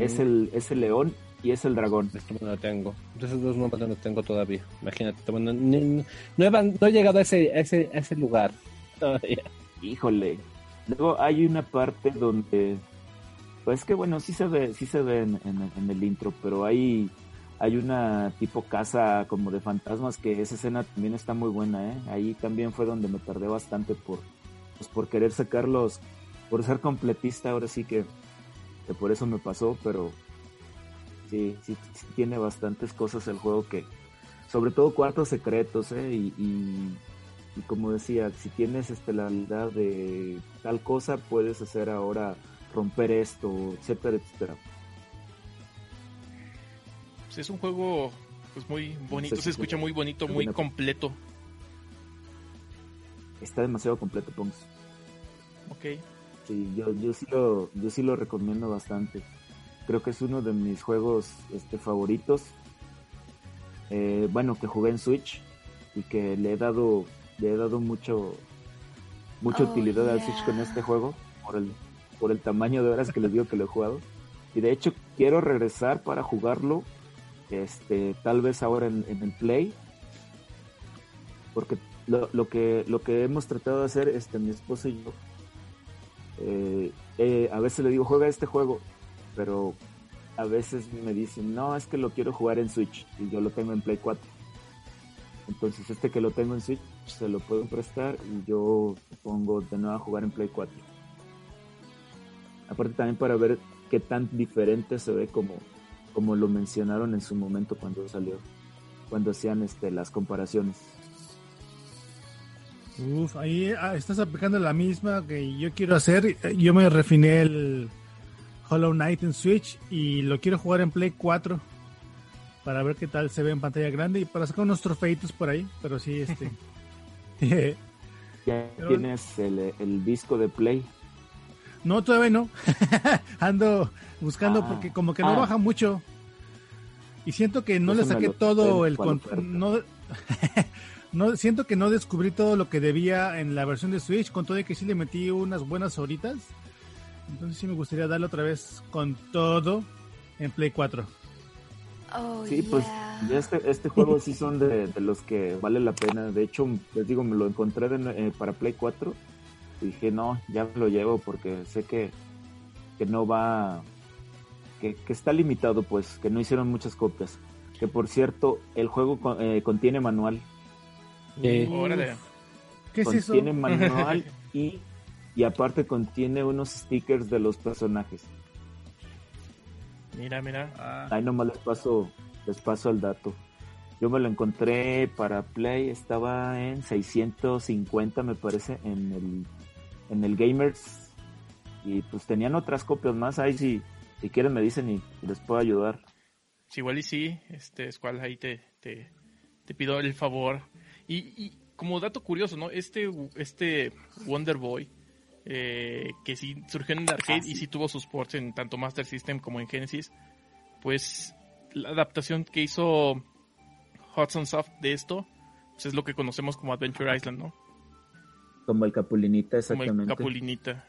es el, es el león y es el dragón. Esto no lo tengo. Esos dos nombres no los tengo todavía. Imagínate. bueno, ni- no, he, no he llegado a ese, a ese, a ese lugar todavía. híjole. Luego hay una parte donde, pues que bueno, sí se ve, sí se ve en, el intro, pero hay, hay una tipo casa como de fantasmas que esa escena también está muy buena, ¿eh? Ahí también fue donde me tardé bastante por, pues por querer sacarlos, por ser completista, ahora sí que, que por eso me pasó, pero sí, sí, tiene bastantes cosas el juego que, sobre todo cuartos secretos, ¿eh? Y como decía, si tienes este, la habilidad de tal cosa, puedes hacer ahora romper esto, etcétera, etcétera. Pues es un juego pues muy bonito, Sí, se escucha sí. muy bonito, muy completo. Está demasiado completo, Pongs. Ok. Sí, yo, yo sí lo, yo sí lo recomiendo bastante. Creo que es uno de mis juegos este, favoritos. Eh, bueno, que jugué en Switch y que le he dado, le he dado mucho, mucha Oh, utilidad al Switch con este juego por el, por el tamaño de horas que les digo que lo he jugado. Y de hecho quiero regresar para jugarlo, este, tal vez ahora en, el Play, porque lo, lo que lo que hemos tratado de hacer, este, mi esposo y yo, eh, eh, a veces le digo juega este juego, pero a veces me dicen no es que lo quiero jugar en Switch y yo lo tengo en Play 4. Entonces este que lo tengo en Switch se lo puedo prestar y yo pongo de nuevo a jugar en Play 4. Aparte también para ver qué tan diferente se ve como, como lo mencionaron en su momento cuando salió, cuando hacían este, las comparaciones. Uf, ahí ah, estás aplicando la misma que yo quiero hacer. Yo me refiné el Hollow Knight en Switch y lo quiero jugar en Play 4 para ver qué tal se ve en pantalla grande y para sacar unos trofeitos por ahí. Pero sí, este. Ya tienes el, el disco de Play. No, todavía no. Ando buscando Ah. porque como que no Ah. baja mucho. Y siento que no le saqué todo el no, no siento que no descubrí todo lo que debía en la versión de Switch, con todo de que sí le metí unas buenas horitas. Entonces sí me gustaría darle otra vez con todo en Play 4. Oh, Sí, pues yeah. este, este juego sí son de, de los que vale la pena. De hecho, les digo, me lo encontré de eh, para Play 4 y dije, no, ya me lo llevo porque sé que, que no va, que, que está limitado, pues, que no hicieron muchas copias. Que por cierto, el juego con- eh, contiene manual. Eh, Órale. ¿Qué es eso? contiene manual y, y aparte contiene unos stickers de los personajes. Mira, mira. Ahí nomás les paso, les paso el dato. Yo me lo encontré para Play, estaba en 650 me parece en el en el Gamers y pues tenían otras copias más ahí si si quieren me dicen y, y les puedo ayudar. Sí, igual y sí, este, Squall, ahí te, te, te pido el favor. Y, y como dato curioso, ¿no? Este, este Wonder Boy, eh, que sí surgió en el arcade Ah, sí. y sí tuvo sus ports en tanto Master System como en Genesis, pues la adaptación que hizo Hudson Soft de esto, pues es lo que conocemos como Adventure Island, ¿no? Como el Capulinita Como el exactamente. Capulinita.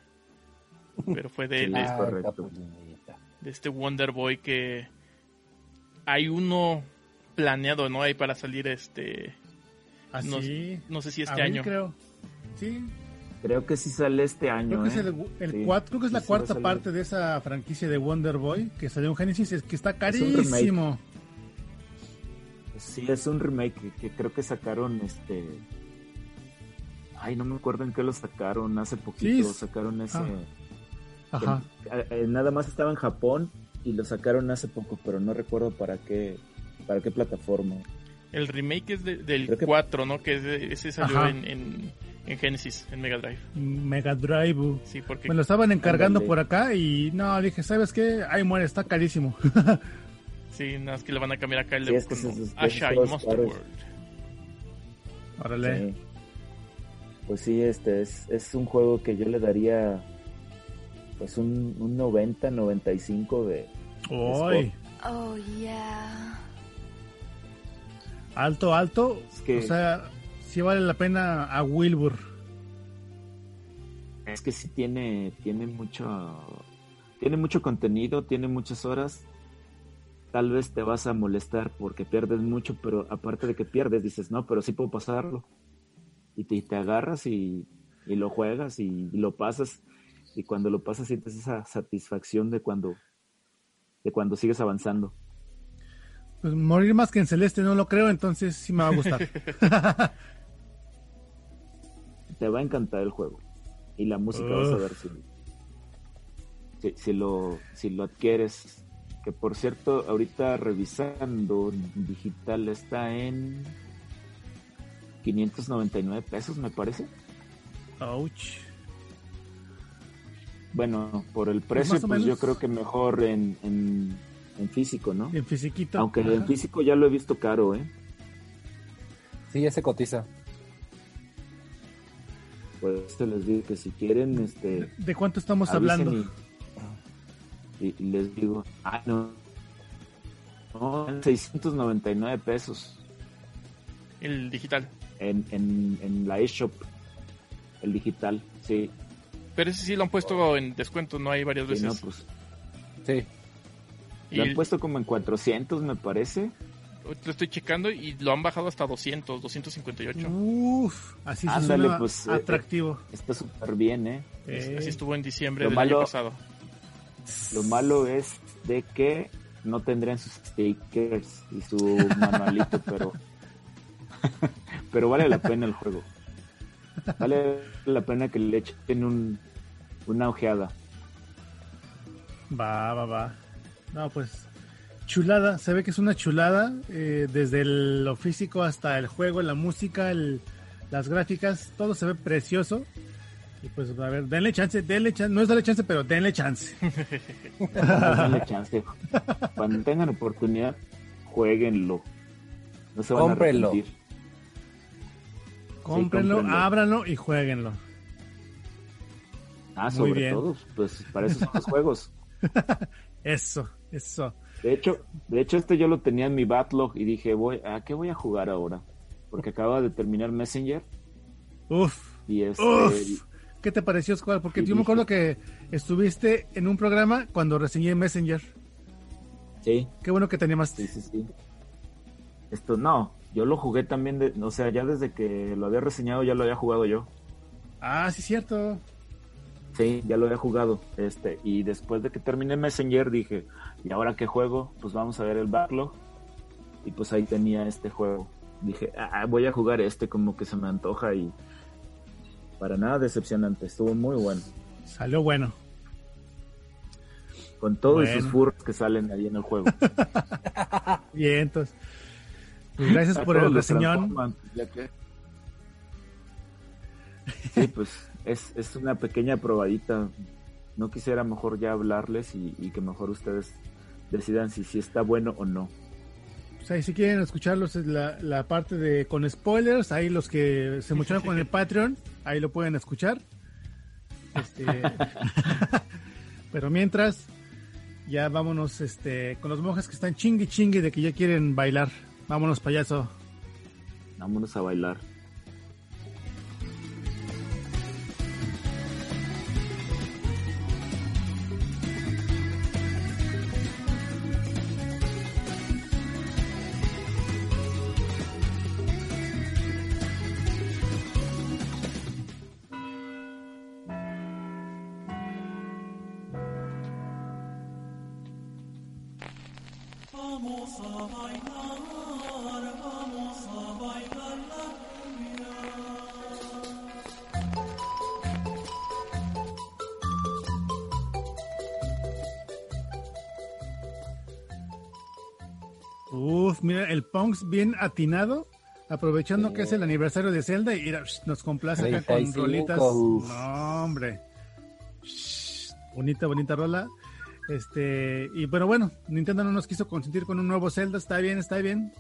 Pero fue de, Sí, de- es correcto. Capulinita. de este Wonder Boy que hay uno planeado, ¿no? Ahí para salir este... Así. No, no sé si este año. creo. Sí, Creo que sí sale este año. creo que es ¿eh? el, el Sí. creo que es la Sí, cuarta parte de esa franquicia de Wonder Boy que salió en Genesis, es que está carísimo. Sí, es un remake que, que creo que sacaron este. Ay, no me acuerdo en qué lo sacaron. Hace poquito Sí, sacaron ese. ah. Ajá. Eh, eh, nada más estaba en Japón y lo sacaron hace poco, pero no recuerdo para qué para qué plataforma. El remake es de- del que- 4, ¿no? Que es de- ese salió en, en, en Genesis, en Mega Drive. Mega Drive. Sí, porque Me lo estaban encargando por acá y no, dije, ¿sabes qué? Ahí muere, está carísimo. sí, nada más que le van a cambiar acá el Sí, es que Asha y Monster caros. World. Órale. Sí. Pues sí, este es, es un juego que yo le daría pues un, un 90, 95 de, Uy, Oh, yeah. alto, alto. Es que- O sea, sí vale la pena a Wilbur. Es que sí tiene, tiene mucho, tiene mucho contenido, tiene muchas horas. Tal vez te vas a molestar porque pierdes mucho, pero aparte de que pierdes, dices, no, pero sí puedo pasarlo. Y te, agarras y, y lo juegas y, lo pasas y cuando lo pasas sientes esa satisfacción de cuando de cuando sigues avanzando. Pues morir más que en Celeste no lo creo, entonces sí me va a gustar. Te va a encantar el juego y la música vas a ver si, si, si lo si lo adquieres que por cierto ahorita revisando digital está en 599 pesos me parece Ouch. bueno por el precio más o pues yo creo que mejor en, en, en físico no En fisiquito. aunque Ajá. en físico ya lo he visto caro eh Sí, ya se cotiza. pues te les digo que si quieren este ¿De cuánto estamos hablando? Y, y les digo, ah, no. No, en 699 pesos El digital. En, en, en la eShop, el digital, sí. Pero ese sí lo han puesto en descuento, no hay varias Sí, veces. no, pues, Sí. lo han puesto como en 400, me parece. lo estoy checando y lo han bajado hasta 200, 258. Uf, así se Ándale, suena pues, eh, atractivo. Está súper bien, ¿eh? Eh, Así estuvo en diciembre Lo del malo- año pasado. Lo malo es de que no tendrían sus stickers y su manualito, pero pero vale la pena el juego. Vale la pena que le echen un, una ojeada. Va, va, va. No, pues chulada, se ve que es una chulada, eh, desde el- lo físico hasta el juego, la música, el- las gráficas, todo se ve precioso. Y pues a ver, denle chance, denle chance, no es darle chance, pero denle chance. Denle chance. Cuando tengan oportunidad, jueguenlo. No se van Cómprenlo. a arrepentir. Cómprenlo, cómprenlo. ábranlo y jueguenlo. Ah, Muy sobre bien. todo, pues para eso son los juegos. Eso, eso. De hecho, de hecho este yo lo tenía en mi backlog y dije, voy, ¿a qué voy a jugar ahora? Porque acaba de terminar Messenger Uf, y este uf. ¿Qué te pareció, Squad? Porque Sí, yo me acuerdo que estuviste en un programa cuando reseñé Messenger. sí, Qué bueno que te animaste. sí, sí, sí. Esto no, yo lo jugué también, de, o sea, ya desde que lo había reseñado ya lo había jugado yo. Ah, sí, cierto. Sí, ya lo había jugado. Este, y después de que terminé Messenger dije, ¿y ahora qué juego? Pues vamos a ver el backlog. Y pues ahí tenía este juego. Dije, ah, voy a jugar este como que se me antoja y para nada decepcionante, estuvo muy bueno. Salió bueno. Con todos Bueno. sus furros que salen ahí en el juego. Bien, entonces. Pues gracias A por el reseñón. Sí, pues es, es una pequeña probadita. No quisiera mejor ya hablarles y, y que mejor ustedes decidan si, si está bueno o no. Pues ahí si quieren escucharlos es la, la parte de con spoilers, ahí los que se mocharon con el Patreon, ahí lo pueden escuchar. Este, pero mientras, ya vámonos este, con los monjes que están chingui chingui de que ya quieren bailar. Vámonos, payaso. Vámonos a bailar. Bien atinado, aprovechando que es el aniversario de Zelda y nos complace acá con 35, rolitas. No, hombre. Shh, bonita, bonita rola. Este, y bueno, bueno, Nintendo no nos quiso consentir con un nuevo Zelda, está bien, está bien.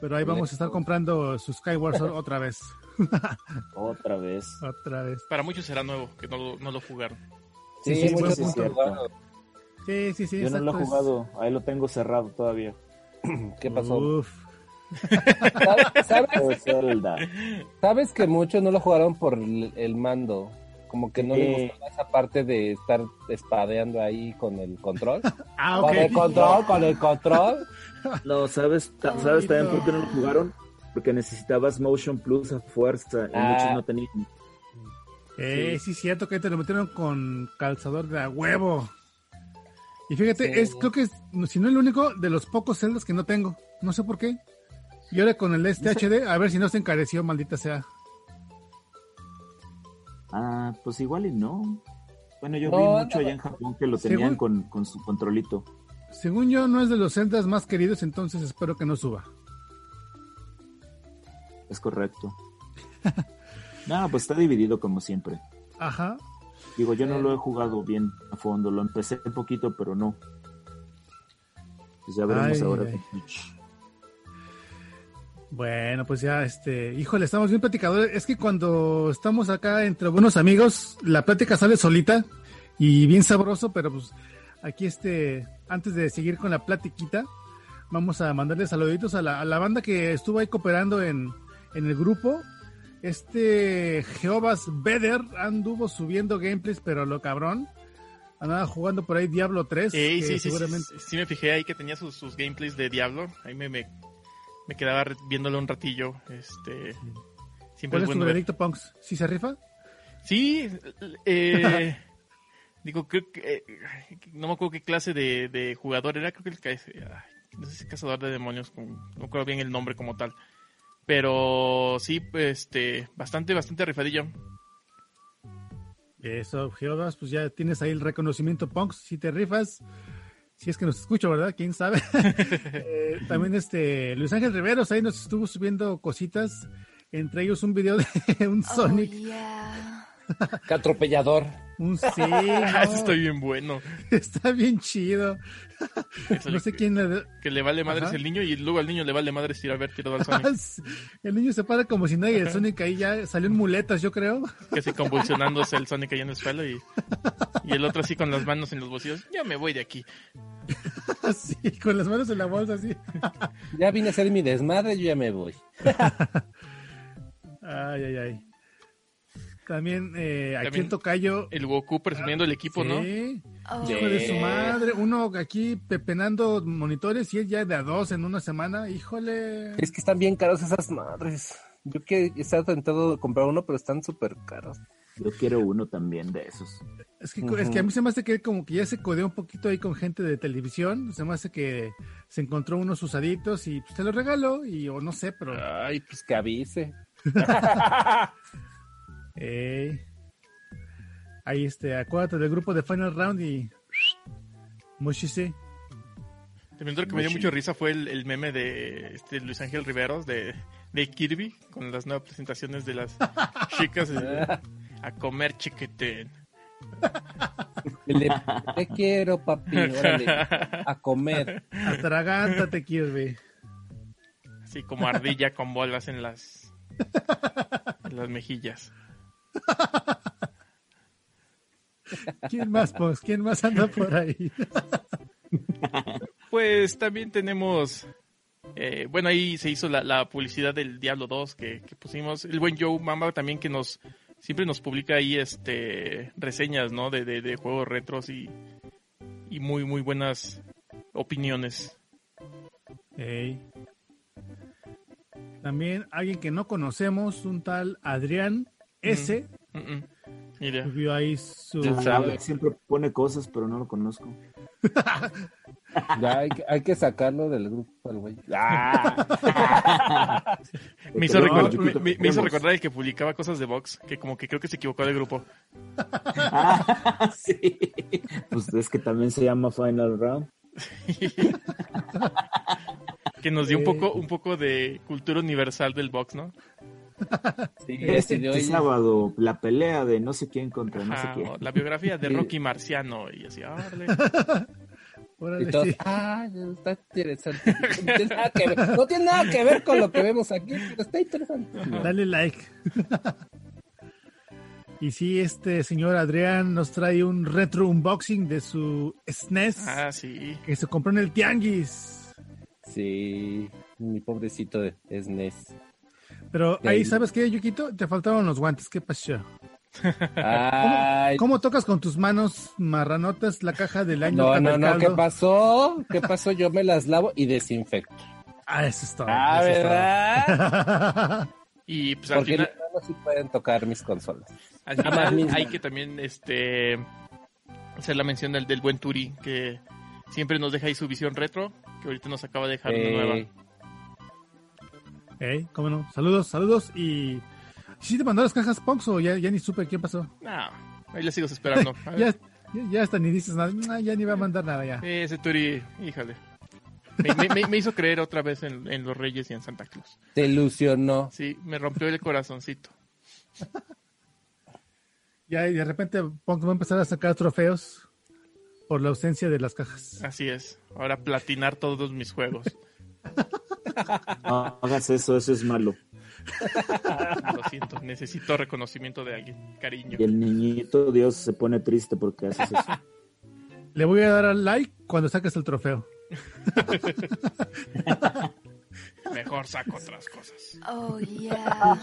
Pero ahí vamos a estar comprando su Skyward Sword otra vez. Otra vez. otra vez. Para muchos será nuevo, que no lo, no lo jugaron. Sí, Sí, sí, muchos. Sí, sí, sí. Yo no lo he jugado, ahí lo tengo cerrado todavía. ¿Qué pasó? Uf. ¿Sabes- ¿Sabes? Oh, Zelda. Sabes que muchos no lo jugaron por el, mando. Como que no Sí. les gustaba esa parte de estar espadeando ahí con el control. Ah, Con ok. el control, con el control. No, ¿sabes, ¿sabes también por qué no lo jugaron? Porque necesitabas Motion Plus a fuerza y Ah. muchos no tenían. Eh, sí, cierto que te lo metieron con calzador de a huevo. Y fíjate, Sí. es creo que es, si no el único de los pocos celdas que no tengo. No sé por qué. Y ahora con el este HD, a ver si no se encareció, maldita sea. Ah, pues igual y no. Bueno, yo No, vi no, mucho allá en Japón que lo Según- tenían con, con su controlito. Según yo, no es de los celdas más queridos, entonces espero que no suba. Es correcto. no, pues está dividido como siempre. Ajá. Digo, yo no lo he jugado bien a fondo. Lo empecé un poquito, pero no. Pues ya veremos Ay, ahora ay. Bueno, pues ya, este, híjole, estamos bien platicadores. Es que cuando estamos acá entre buenos amigos, la plática sale solita y bien sabroso, pero pues aquí, este, antes de seguir con la platiquita, vamos a mandarle saluditos a la, a la banda que estuvo ahí cooperando en, en el grupo. Este Jehovas Beder anduvo subiendo gameplays, pero lo cabrón. Andaba jugando por ahí Diablo 3. Ey, que sí, sí, sí, seguramente... sí, sí me fijé ahí que tenía sus, sus gameplays de Diablo. Ahí me, me, me quedaba viéndolo un ratillo. Este, siempre ¿Cuál es es tu bueno ver. veredicto, Punks? ¿Sí se rifa? Sí, eh, digo, creo que eh, no me acuerdo qué clase de, de jugador era, creo que el ay, no sé si cazador de demonios, con- no me acuerdo bien el nombre como tal. Pero sí, este, bastante, bastante rifadillo. Eso, Jehovas, pues ya tienes ahí el reconocimiento, Punks. Si te rifas, si es que nos escucha, ¿verdad? ¿Quién sabe? Eh, también este, Luis Ángel Riveros ahí nos estuvo subiendo cositas, entre ellos un video de un Sonic. Qué atropellador. Un sí, Eso no, está bien bueno. está bien chido. Eso No sé quién le... Que le vale madres Ajá. el niño y luego al niño le vale madres ir a ver tirado al Sonic. El niño se para como si nadie, el Sonic ahí ya salió en muletas, yo creo. Casi convulsionándose el Sonic ahí en el suelo y, y el otro así con las manos en los bolsillos. Ya me voy de aquí. Así, con las manos en la bolsa, así. Ya vine a hacer mi desmadre, yo ya me voy. Ay, ay, ay. También eh, aquí También el tocayo. El Goku presumiendo el equipo, ¿no? Sí. Oh. Hijo de su madre. Uno aquí pepenando monitores y él ya de a dos en una semana. Híjole. Es que están bien caros esas madres. Yo que he estado tentado de comprar uno, pero están súper caros. Yo quiero uno también de esos. Es que, es que a mí se me hace que él como que ya se codeó un poquito ahí con gente de televisión. Se me hace que se encontró unos usaditos y pues te los regaló. Y o no sé, pero. Ay, pues que avise. Ey. Ahí este, acuérdate del grupo de Final Round y. Mushise. También lo que me dio mucho risa fue el, el meme de este Luis Ángel Riveros de, de Kirby con las nuevas presentaciones de las chicas a comer chiquetén. Te quiero, papi, órale, a comer. Atragántate, Kirby. Así como ardilla con bolas en las, en las mejillas. ¿Quién más, pues? ¿Quién más anda por ahí? Pues también tenemos. eh, bueno, ahí se hizo la, la publicidad del Diablo 2 que, que pusimos. El buen Joe Mamba también que nos. Siempre nos publica ahí este reseñas, ¿no? De, de, de juegos retros y, y muy, muy buenas opiniones. También alguien que no conocemos, un tal Adrián S. Mm, mm. Mira. Subió ahí su. Siempre pone cosas, pero no lo conozco. Ya hay, que- hay que sacarlo del grupo, el güey. Ah. Me hizo, No, recordar, Yuquito, me- me- me hizo recordar el que publicaba cosas de Vox, que como que creo que se equivocó de grupo. Ah, sí. Pues es que también se llama Final Round. Que nos dio un poco, un poco de cultura universal del Vox, ¿no? Sí, Este, oye. sábado, la pelea de no sé quién contra no sé quién. la biografía de. Rocky Marciano y así, órale. Órale, Y todos, sí. ah, está interesante. No tiene, nada que ver, no tiene nada que ver con lo que vemos aquí, pero está interesante. Dale like. y sí, este señor Adrián nos trae un retro unboxing de su SNES Ah, sí. que se compró en el Tianguis. Sí, mi pobrecito de SNES. Pero ahí, ahí. ¿sabes qué, Yukito? Te faltaban los guantes. ¿Qué pasó? ¿Cómo tocas con tus manos marranotas la caja del año? no, no, no, ¿qué pasó? ¿Qué pasó? Yo me las lavo y desinfecto. Ah, eso es todo. Ah, eso. ¿verdad? Y pues al Porque final, menos sí pueden tocar mis consolas. Al final hay que también este hacer la mención del, del buen Turi, que siempre nos deja ahí su visión retro, que ahorita nos acaba de dejar una nueva. Ey, cómo no. Saludos, saludos. Y. ¿Sí te mandó las cajas Punks o ya, ya ni supe qué pasó? No, ahí le sigo esperando. Ya, ya, hasta ni dices nada. Ya ni va a mandar nada ya. Ese Turi, híjole. Me, me- me- me hizo creer otra vez en, en los Reyes y en Santa Claus. Te ilusionó. Sí, me rompió el corazoncito. Ya y de repente Punks va a empezar a sacar trofeos por la ausencia de las cajas. Así es. Ahora platinar todos mis juegos. No hagas eso, eso es malo. Lo siento, necesito reconocimiento de alguien, cariño. Y el niñito Dios se pone triste porque haces eso. Le voy a dar al like cuando saques el trofeo. Mejor saco otras cosas. Oh, yeah.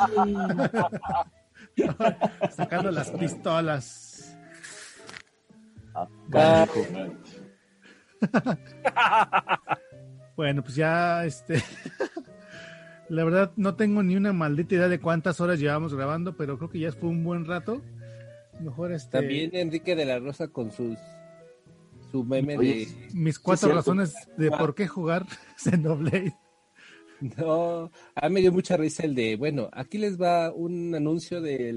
Sacando las pistolas. Carajo. Bueno, pues ya, este. La verdad, no tengo ni una maldita idea de cuántas horas llevamos grabando, pero creo que ya fue un buen rato. Mejor este. También Enrique de la Rosa con sus su meme Oye, Mis cuatro razones de por qué jugar Xenoblade. de no, a mí me dio mucha risa el de, bueno, aquí les va un anuncio de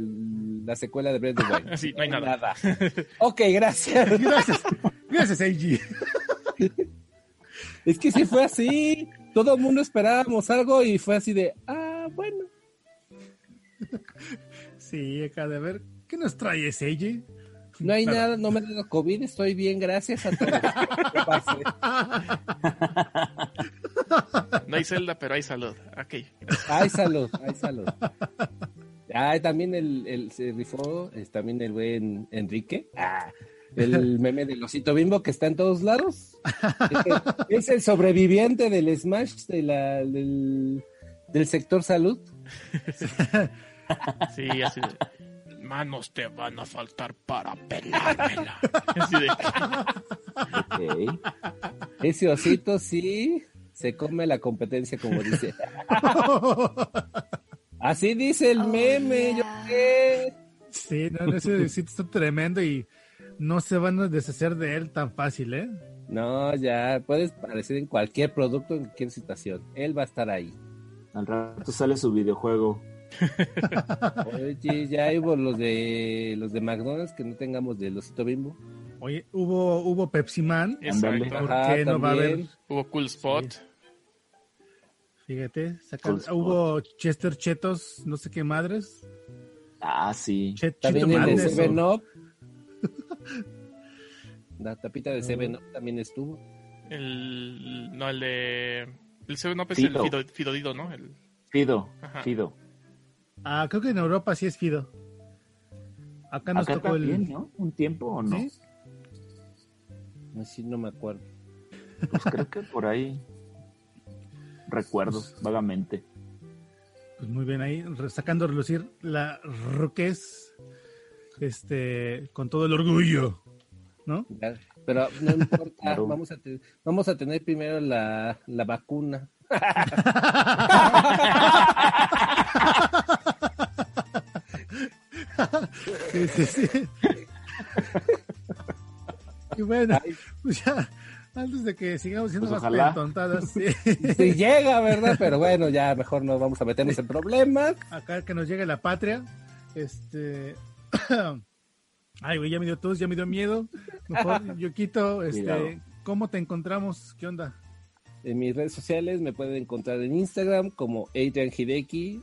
la secuela de Breath of the Wild. Sí, no hay nada. Ok, gracias. Gracias. Gracias, Eiji. Es que sí fue así. Todo el mundo esperábamos algo y fue así de, ah, bueno. Sí, acá de ver. ¿Qué nos trae ese Eiji? No hay Nada. nada, no me ha dado COVID, estoy bien, gracias a todos. No hay celda, pero hay salud. Ok. Ay, salud, ay, salud. Ay, también el, el se rifó, es también el buen Enrique. Ah, el meme del osito bimbo que está en todos lados. Es, es el sobreviviente del Smash de la, del, del sector salud. Sí, así de. Manos te van a faltar para pelármela. Así de. Ok. Ese osito sí se come la competencia, como dice. Así dice el Oh, meme, yo qué. Sí, no, ese sitio está tremendo y no se van a deshacer de él tan fácil, ¿eh? No, ya puedes aparecer en cualquier producto, en cualquier situación. Él va a estar ahí. Al rato sale su videojuego. Oye, ya hubo los de los de McDonald's que no tengamos del osito bimbo. Oye, hubo, hubo Pepsi Man. Exacto. ¿Por Ajá, qué no va a haber? Hubo Cool Spot. Fíjate, sacan- Cool Spot. hubo Chester Chetos, no sé qué madres. Ah, sí. Che- También el de Seven Up. La tapita de Seven Up también estuvo. El. No, el de. El 7 Up es Fido. el Fido, Fidodido, ¿no? El, Fido. Ajá. Fido. Ah, creo que en Europa sí es Fido. Acá nos Acá tocó también, el. ¿no? ¿Un tiempo o no? ¿Sí? Así no me acuerdo. Pues creo que por ahí. Recuerdo vagamente. Pues muy bien ahí, sacando a relucir la roquez, este, con todo el orgullo, ¿no? Pero no importa, Claro. vamos, a te- vamos a tener primero la, la vacuna. Sí, sí, sí. Y bueno, pues ya, antes de que sigamos siendo Pues más tontadas, sí. Si llega, ¿verdad? Pero bueno, ya mejor no vamos a meternos en problemas. acá que nos llegue la patria, este... Ay, güey, ya me dio tos, ya me dio miedo. Mejor, Yoquito, este, Cuidado. ¿cómo te encontramos? ¿Qué onda? En mis redes sociales me pueden encontrar en Instagram como Adrian Hideki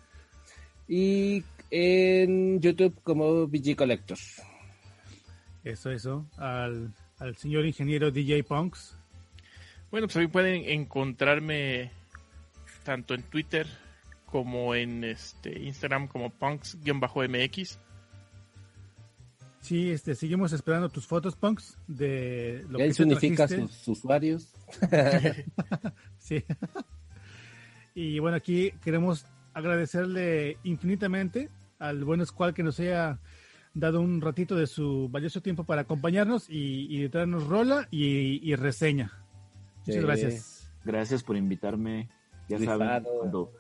y en YouTube como BG Collector. Eso, eso, al, al señor ingeniero DJ Punks. Bueno, pues ahí pueden encontrarme tanto en Twitter como en este Instagram como punks-mx. Sí, este, seguimos esperando tus fotos, Punks, de lo Él que se unifica trajiste. sus usuarios. Sí. y bueno, aquí queremos agradecerle infinitamente al buen Squall que nos haya dado un ratito de su valioso tiempo para acompañarnos y, y traernos rola y, y reseña. Muchas Sí. gracias. Gracias por invitarme. Ya Rifado. saben, cuando,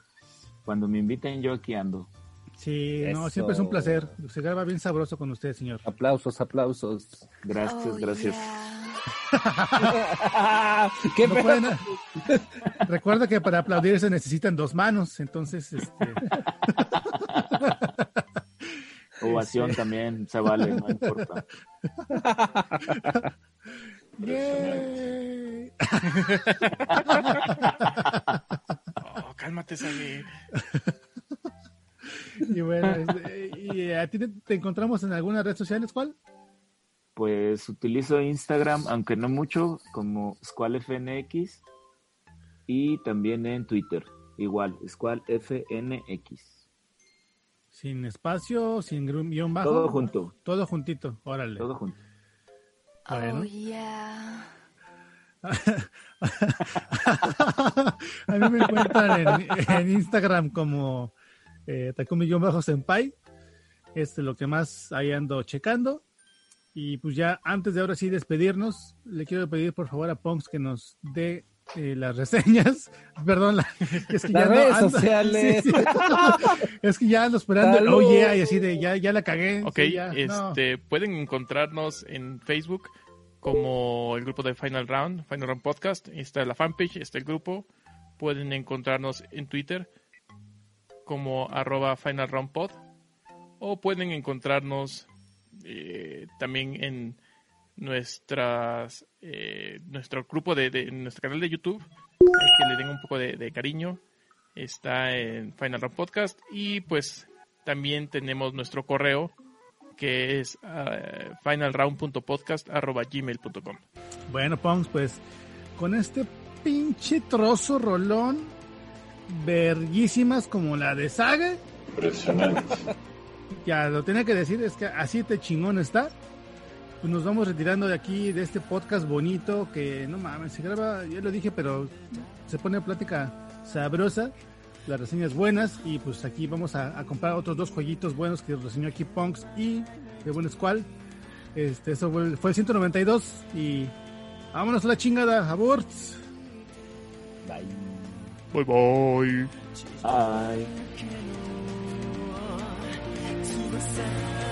cuando me inviten yo aquí ando. Sí, no, siempre es un placer. Se graba bien sabroso con usted, señor. Aplausos, aplausos. Gracias, Oh, gracias. ¿Qué No pueden- Recuerda que para aplaudir se necesitan dos manos, entonces, este, Ovación también se vale, no importa. ¡yay! Oh, cálmate, Sally. Y bueno, este, ¿y a ti te, te encontramos en alguna red social, ¿cuál? Pues utilizo Instagram, aunque no mucho, como SqualFNX y también en Twitter, igual, SqualFNX. Sin espacio, sin guion bajo. Todo junto, Todo juntito, órale. todo junto. Bueno. Oh, yeah. A mí me encuentran en, en Instagram como eh, Takumi-senpai. Es lo que más ahí ando checando. Y pues ya antes de ahora sí despedirnos, le quiero pedir por favor a Ponks que nos dé eh, las reseñas. Perdón, la- es que Las ya no redes ando- sociales. Sí, sí. es que ya ando esperando. el. Oh yeah, y así de ya, ya la cagué. Ok, sí, ya, no. este, pueden encontrarnos en Facebook como el grupo de Final Round, Final Round Podcast. Está la fanpage, está el grupo. Pueden encontrarnos en Twitter como arroba Final Round Pod. O pueden encontrarnos eh, también en nuestras eh, nuestro grupo de, nuestro canal de YouTube que le den un poco de, cariño está en Final Round Podcast y pues también tenemos nuestro correo que es uh, finalround.podcast.gmail.com Bueno, Ponks, pues con este pinche trozo rolón, verguísimas como la de Saga. Impresionante. Ya lo tenía que decir, es que así te chingón está. Pues nos vamos retirando de aquí, de este podcast bonito que no mames, se graba, ya lo dije, pero se pone plática sabrosa, las reseñas buenas y pues aquí vamos a, a comprar otros dos jueguitos buenos que reseñó aquí Punks y de Buen Squall. Este, eso fue, el- fue el 192 y vámonos a la chingada, aborts. bye bye Ay. 時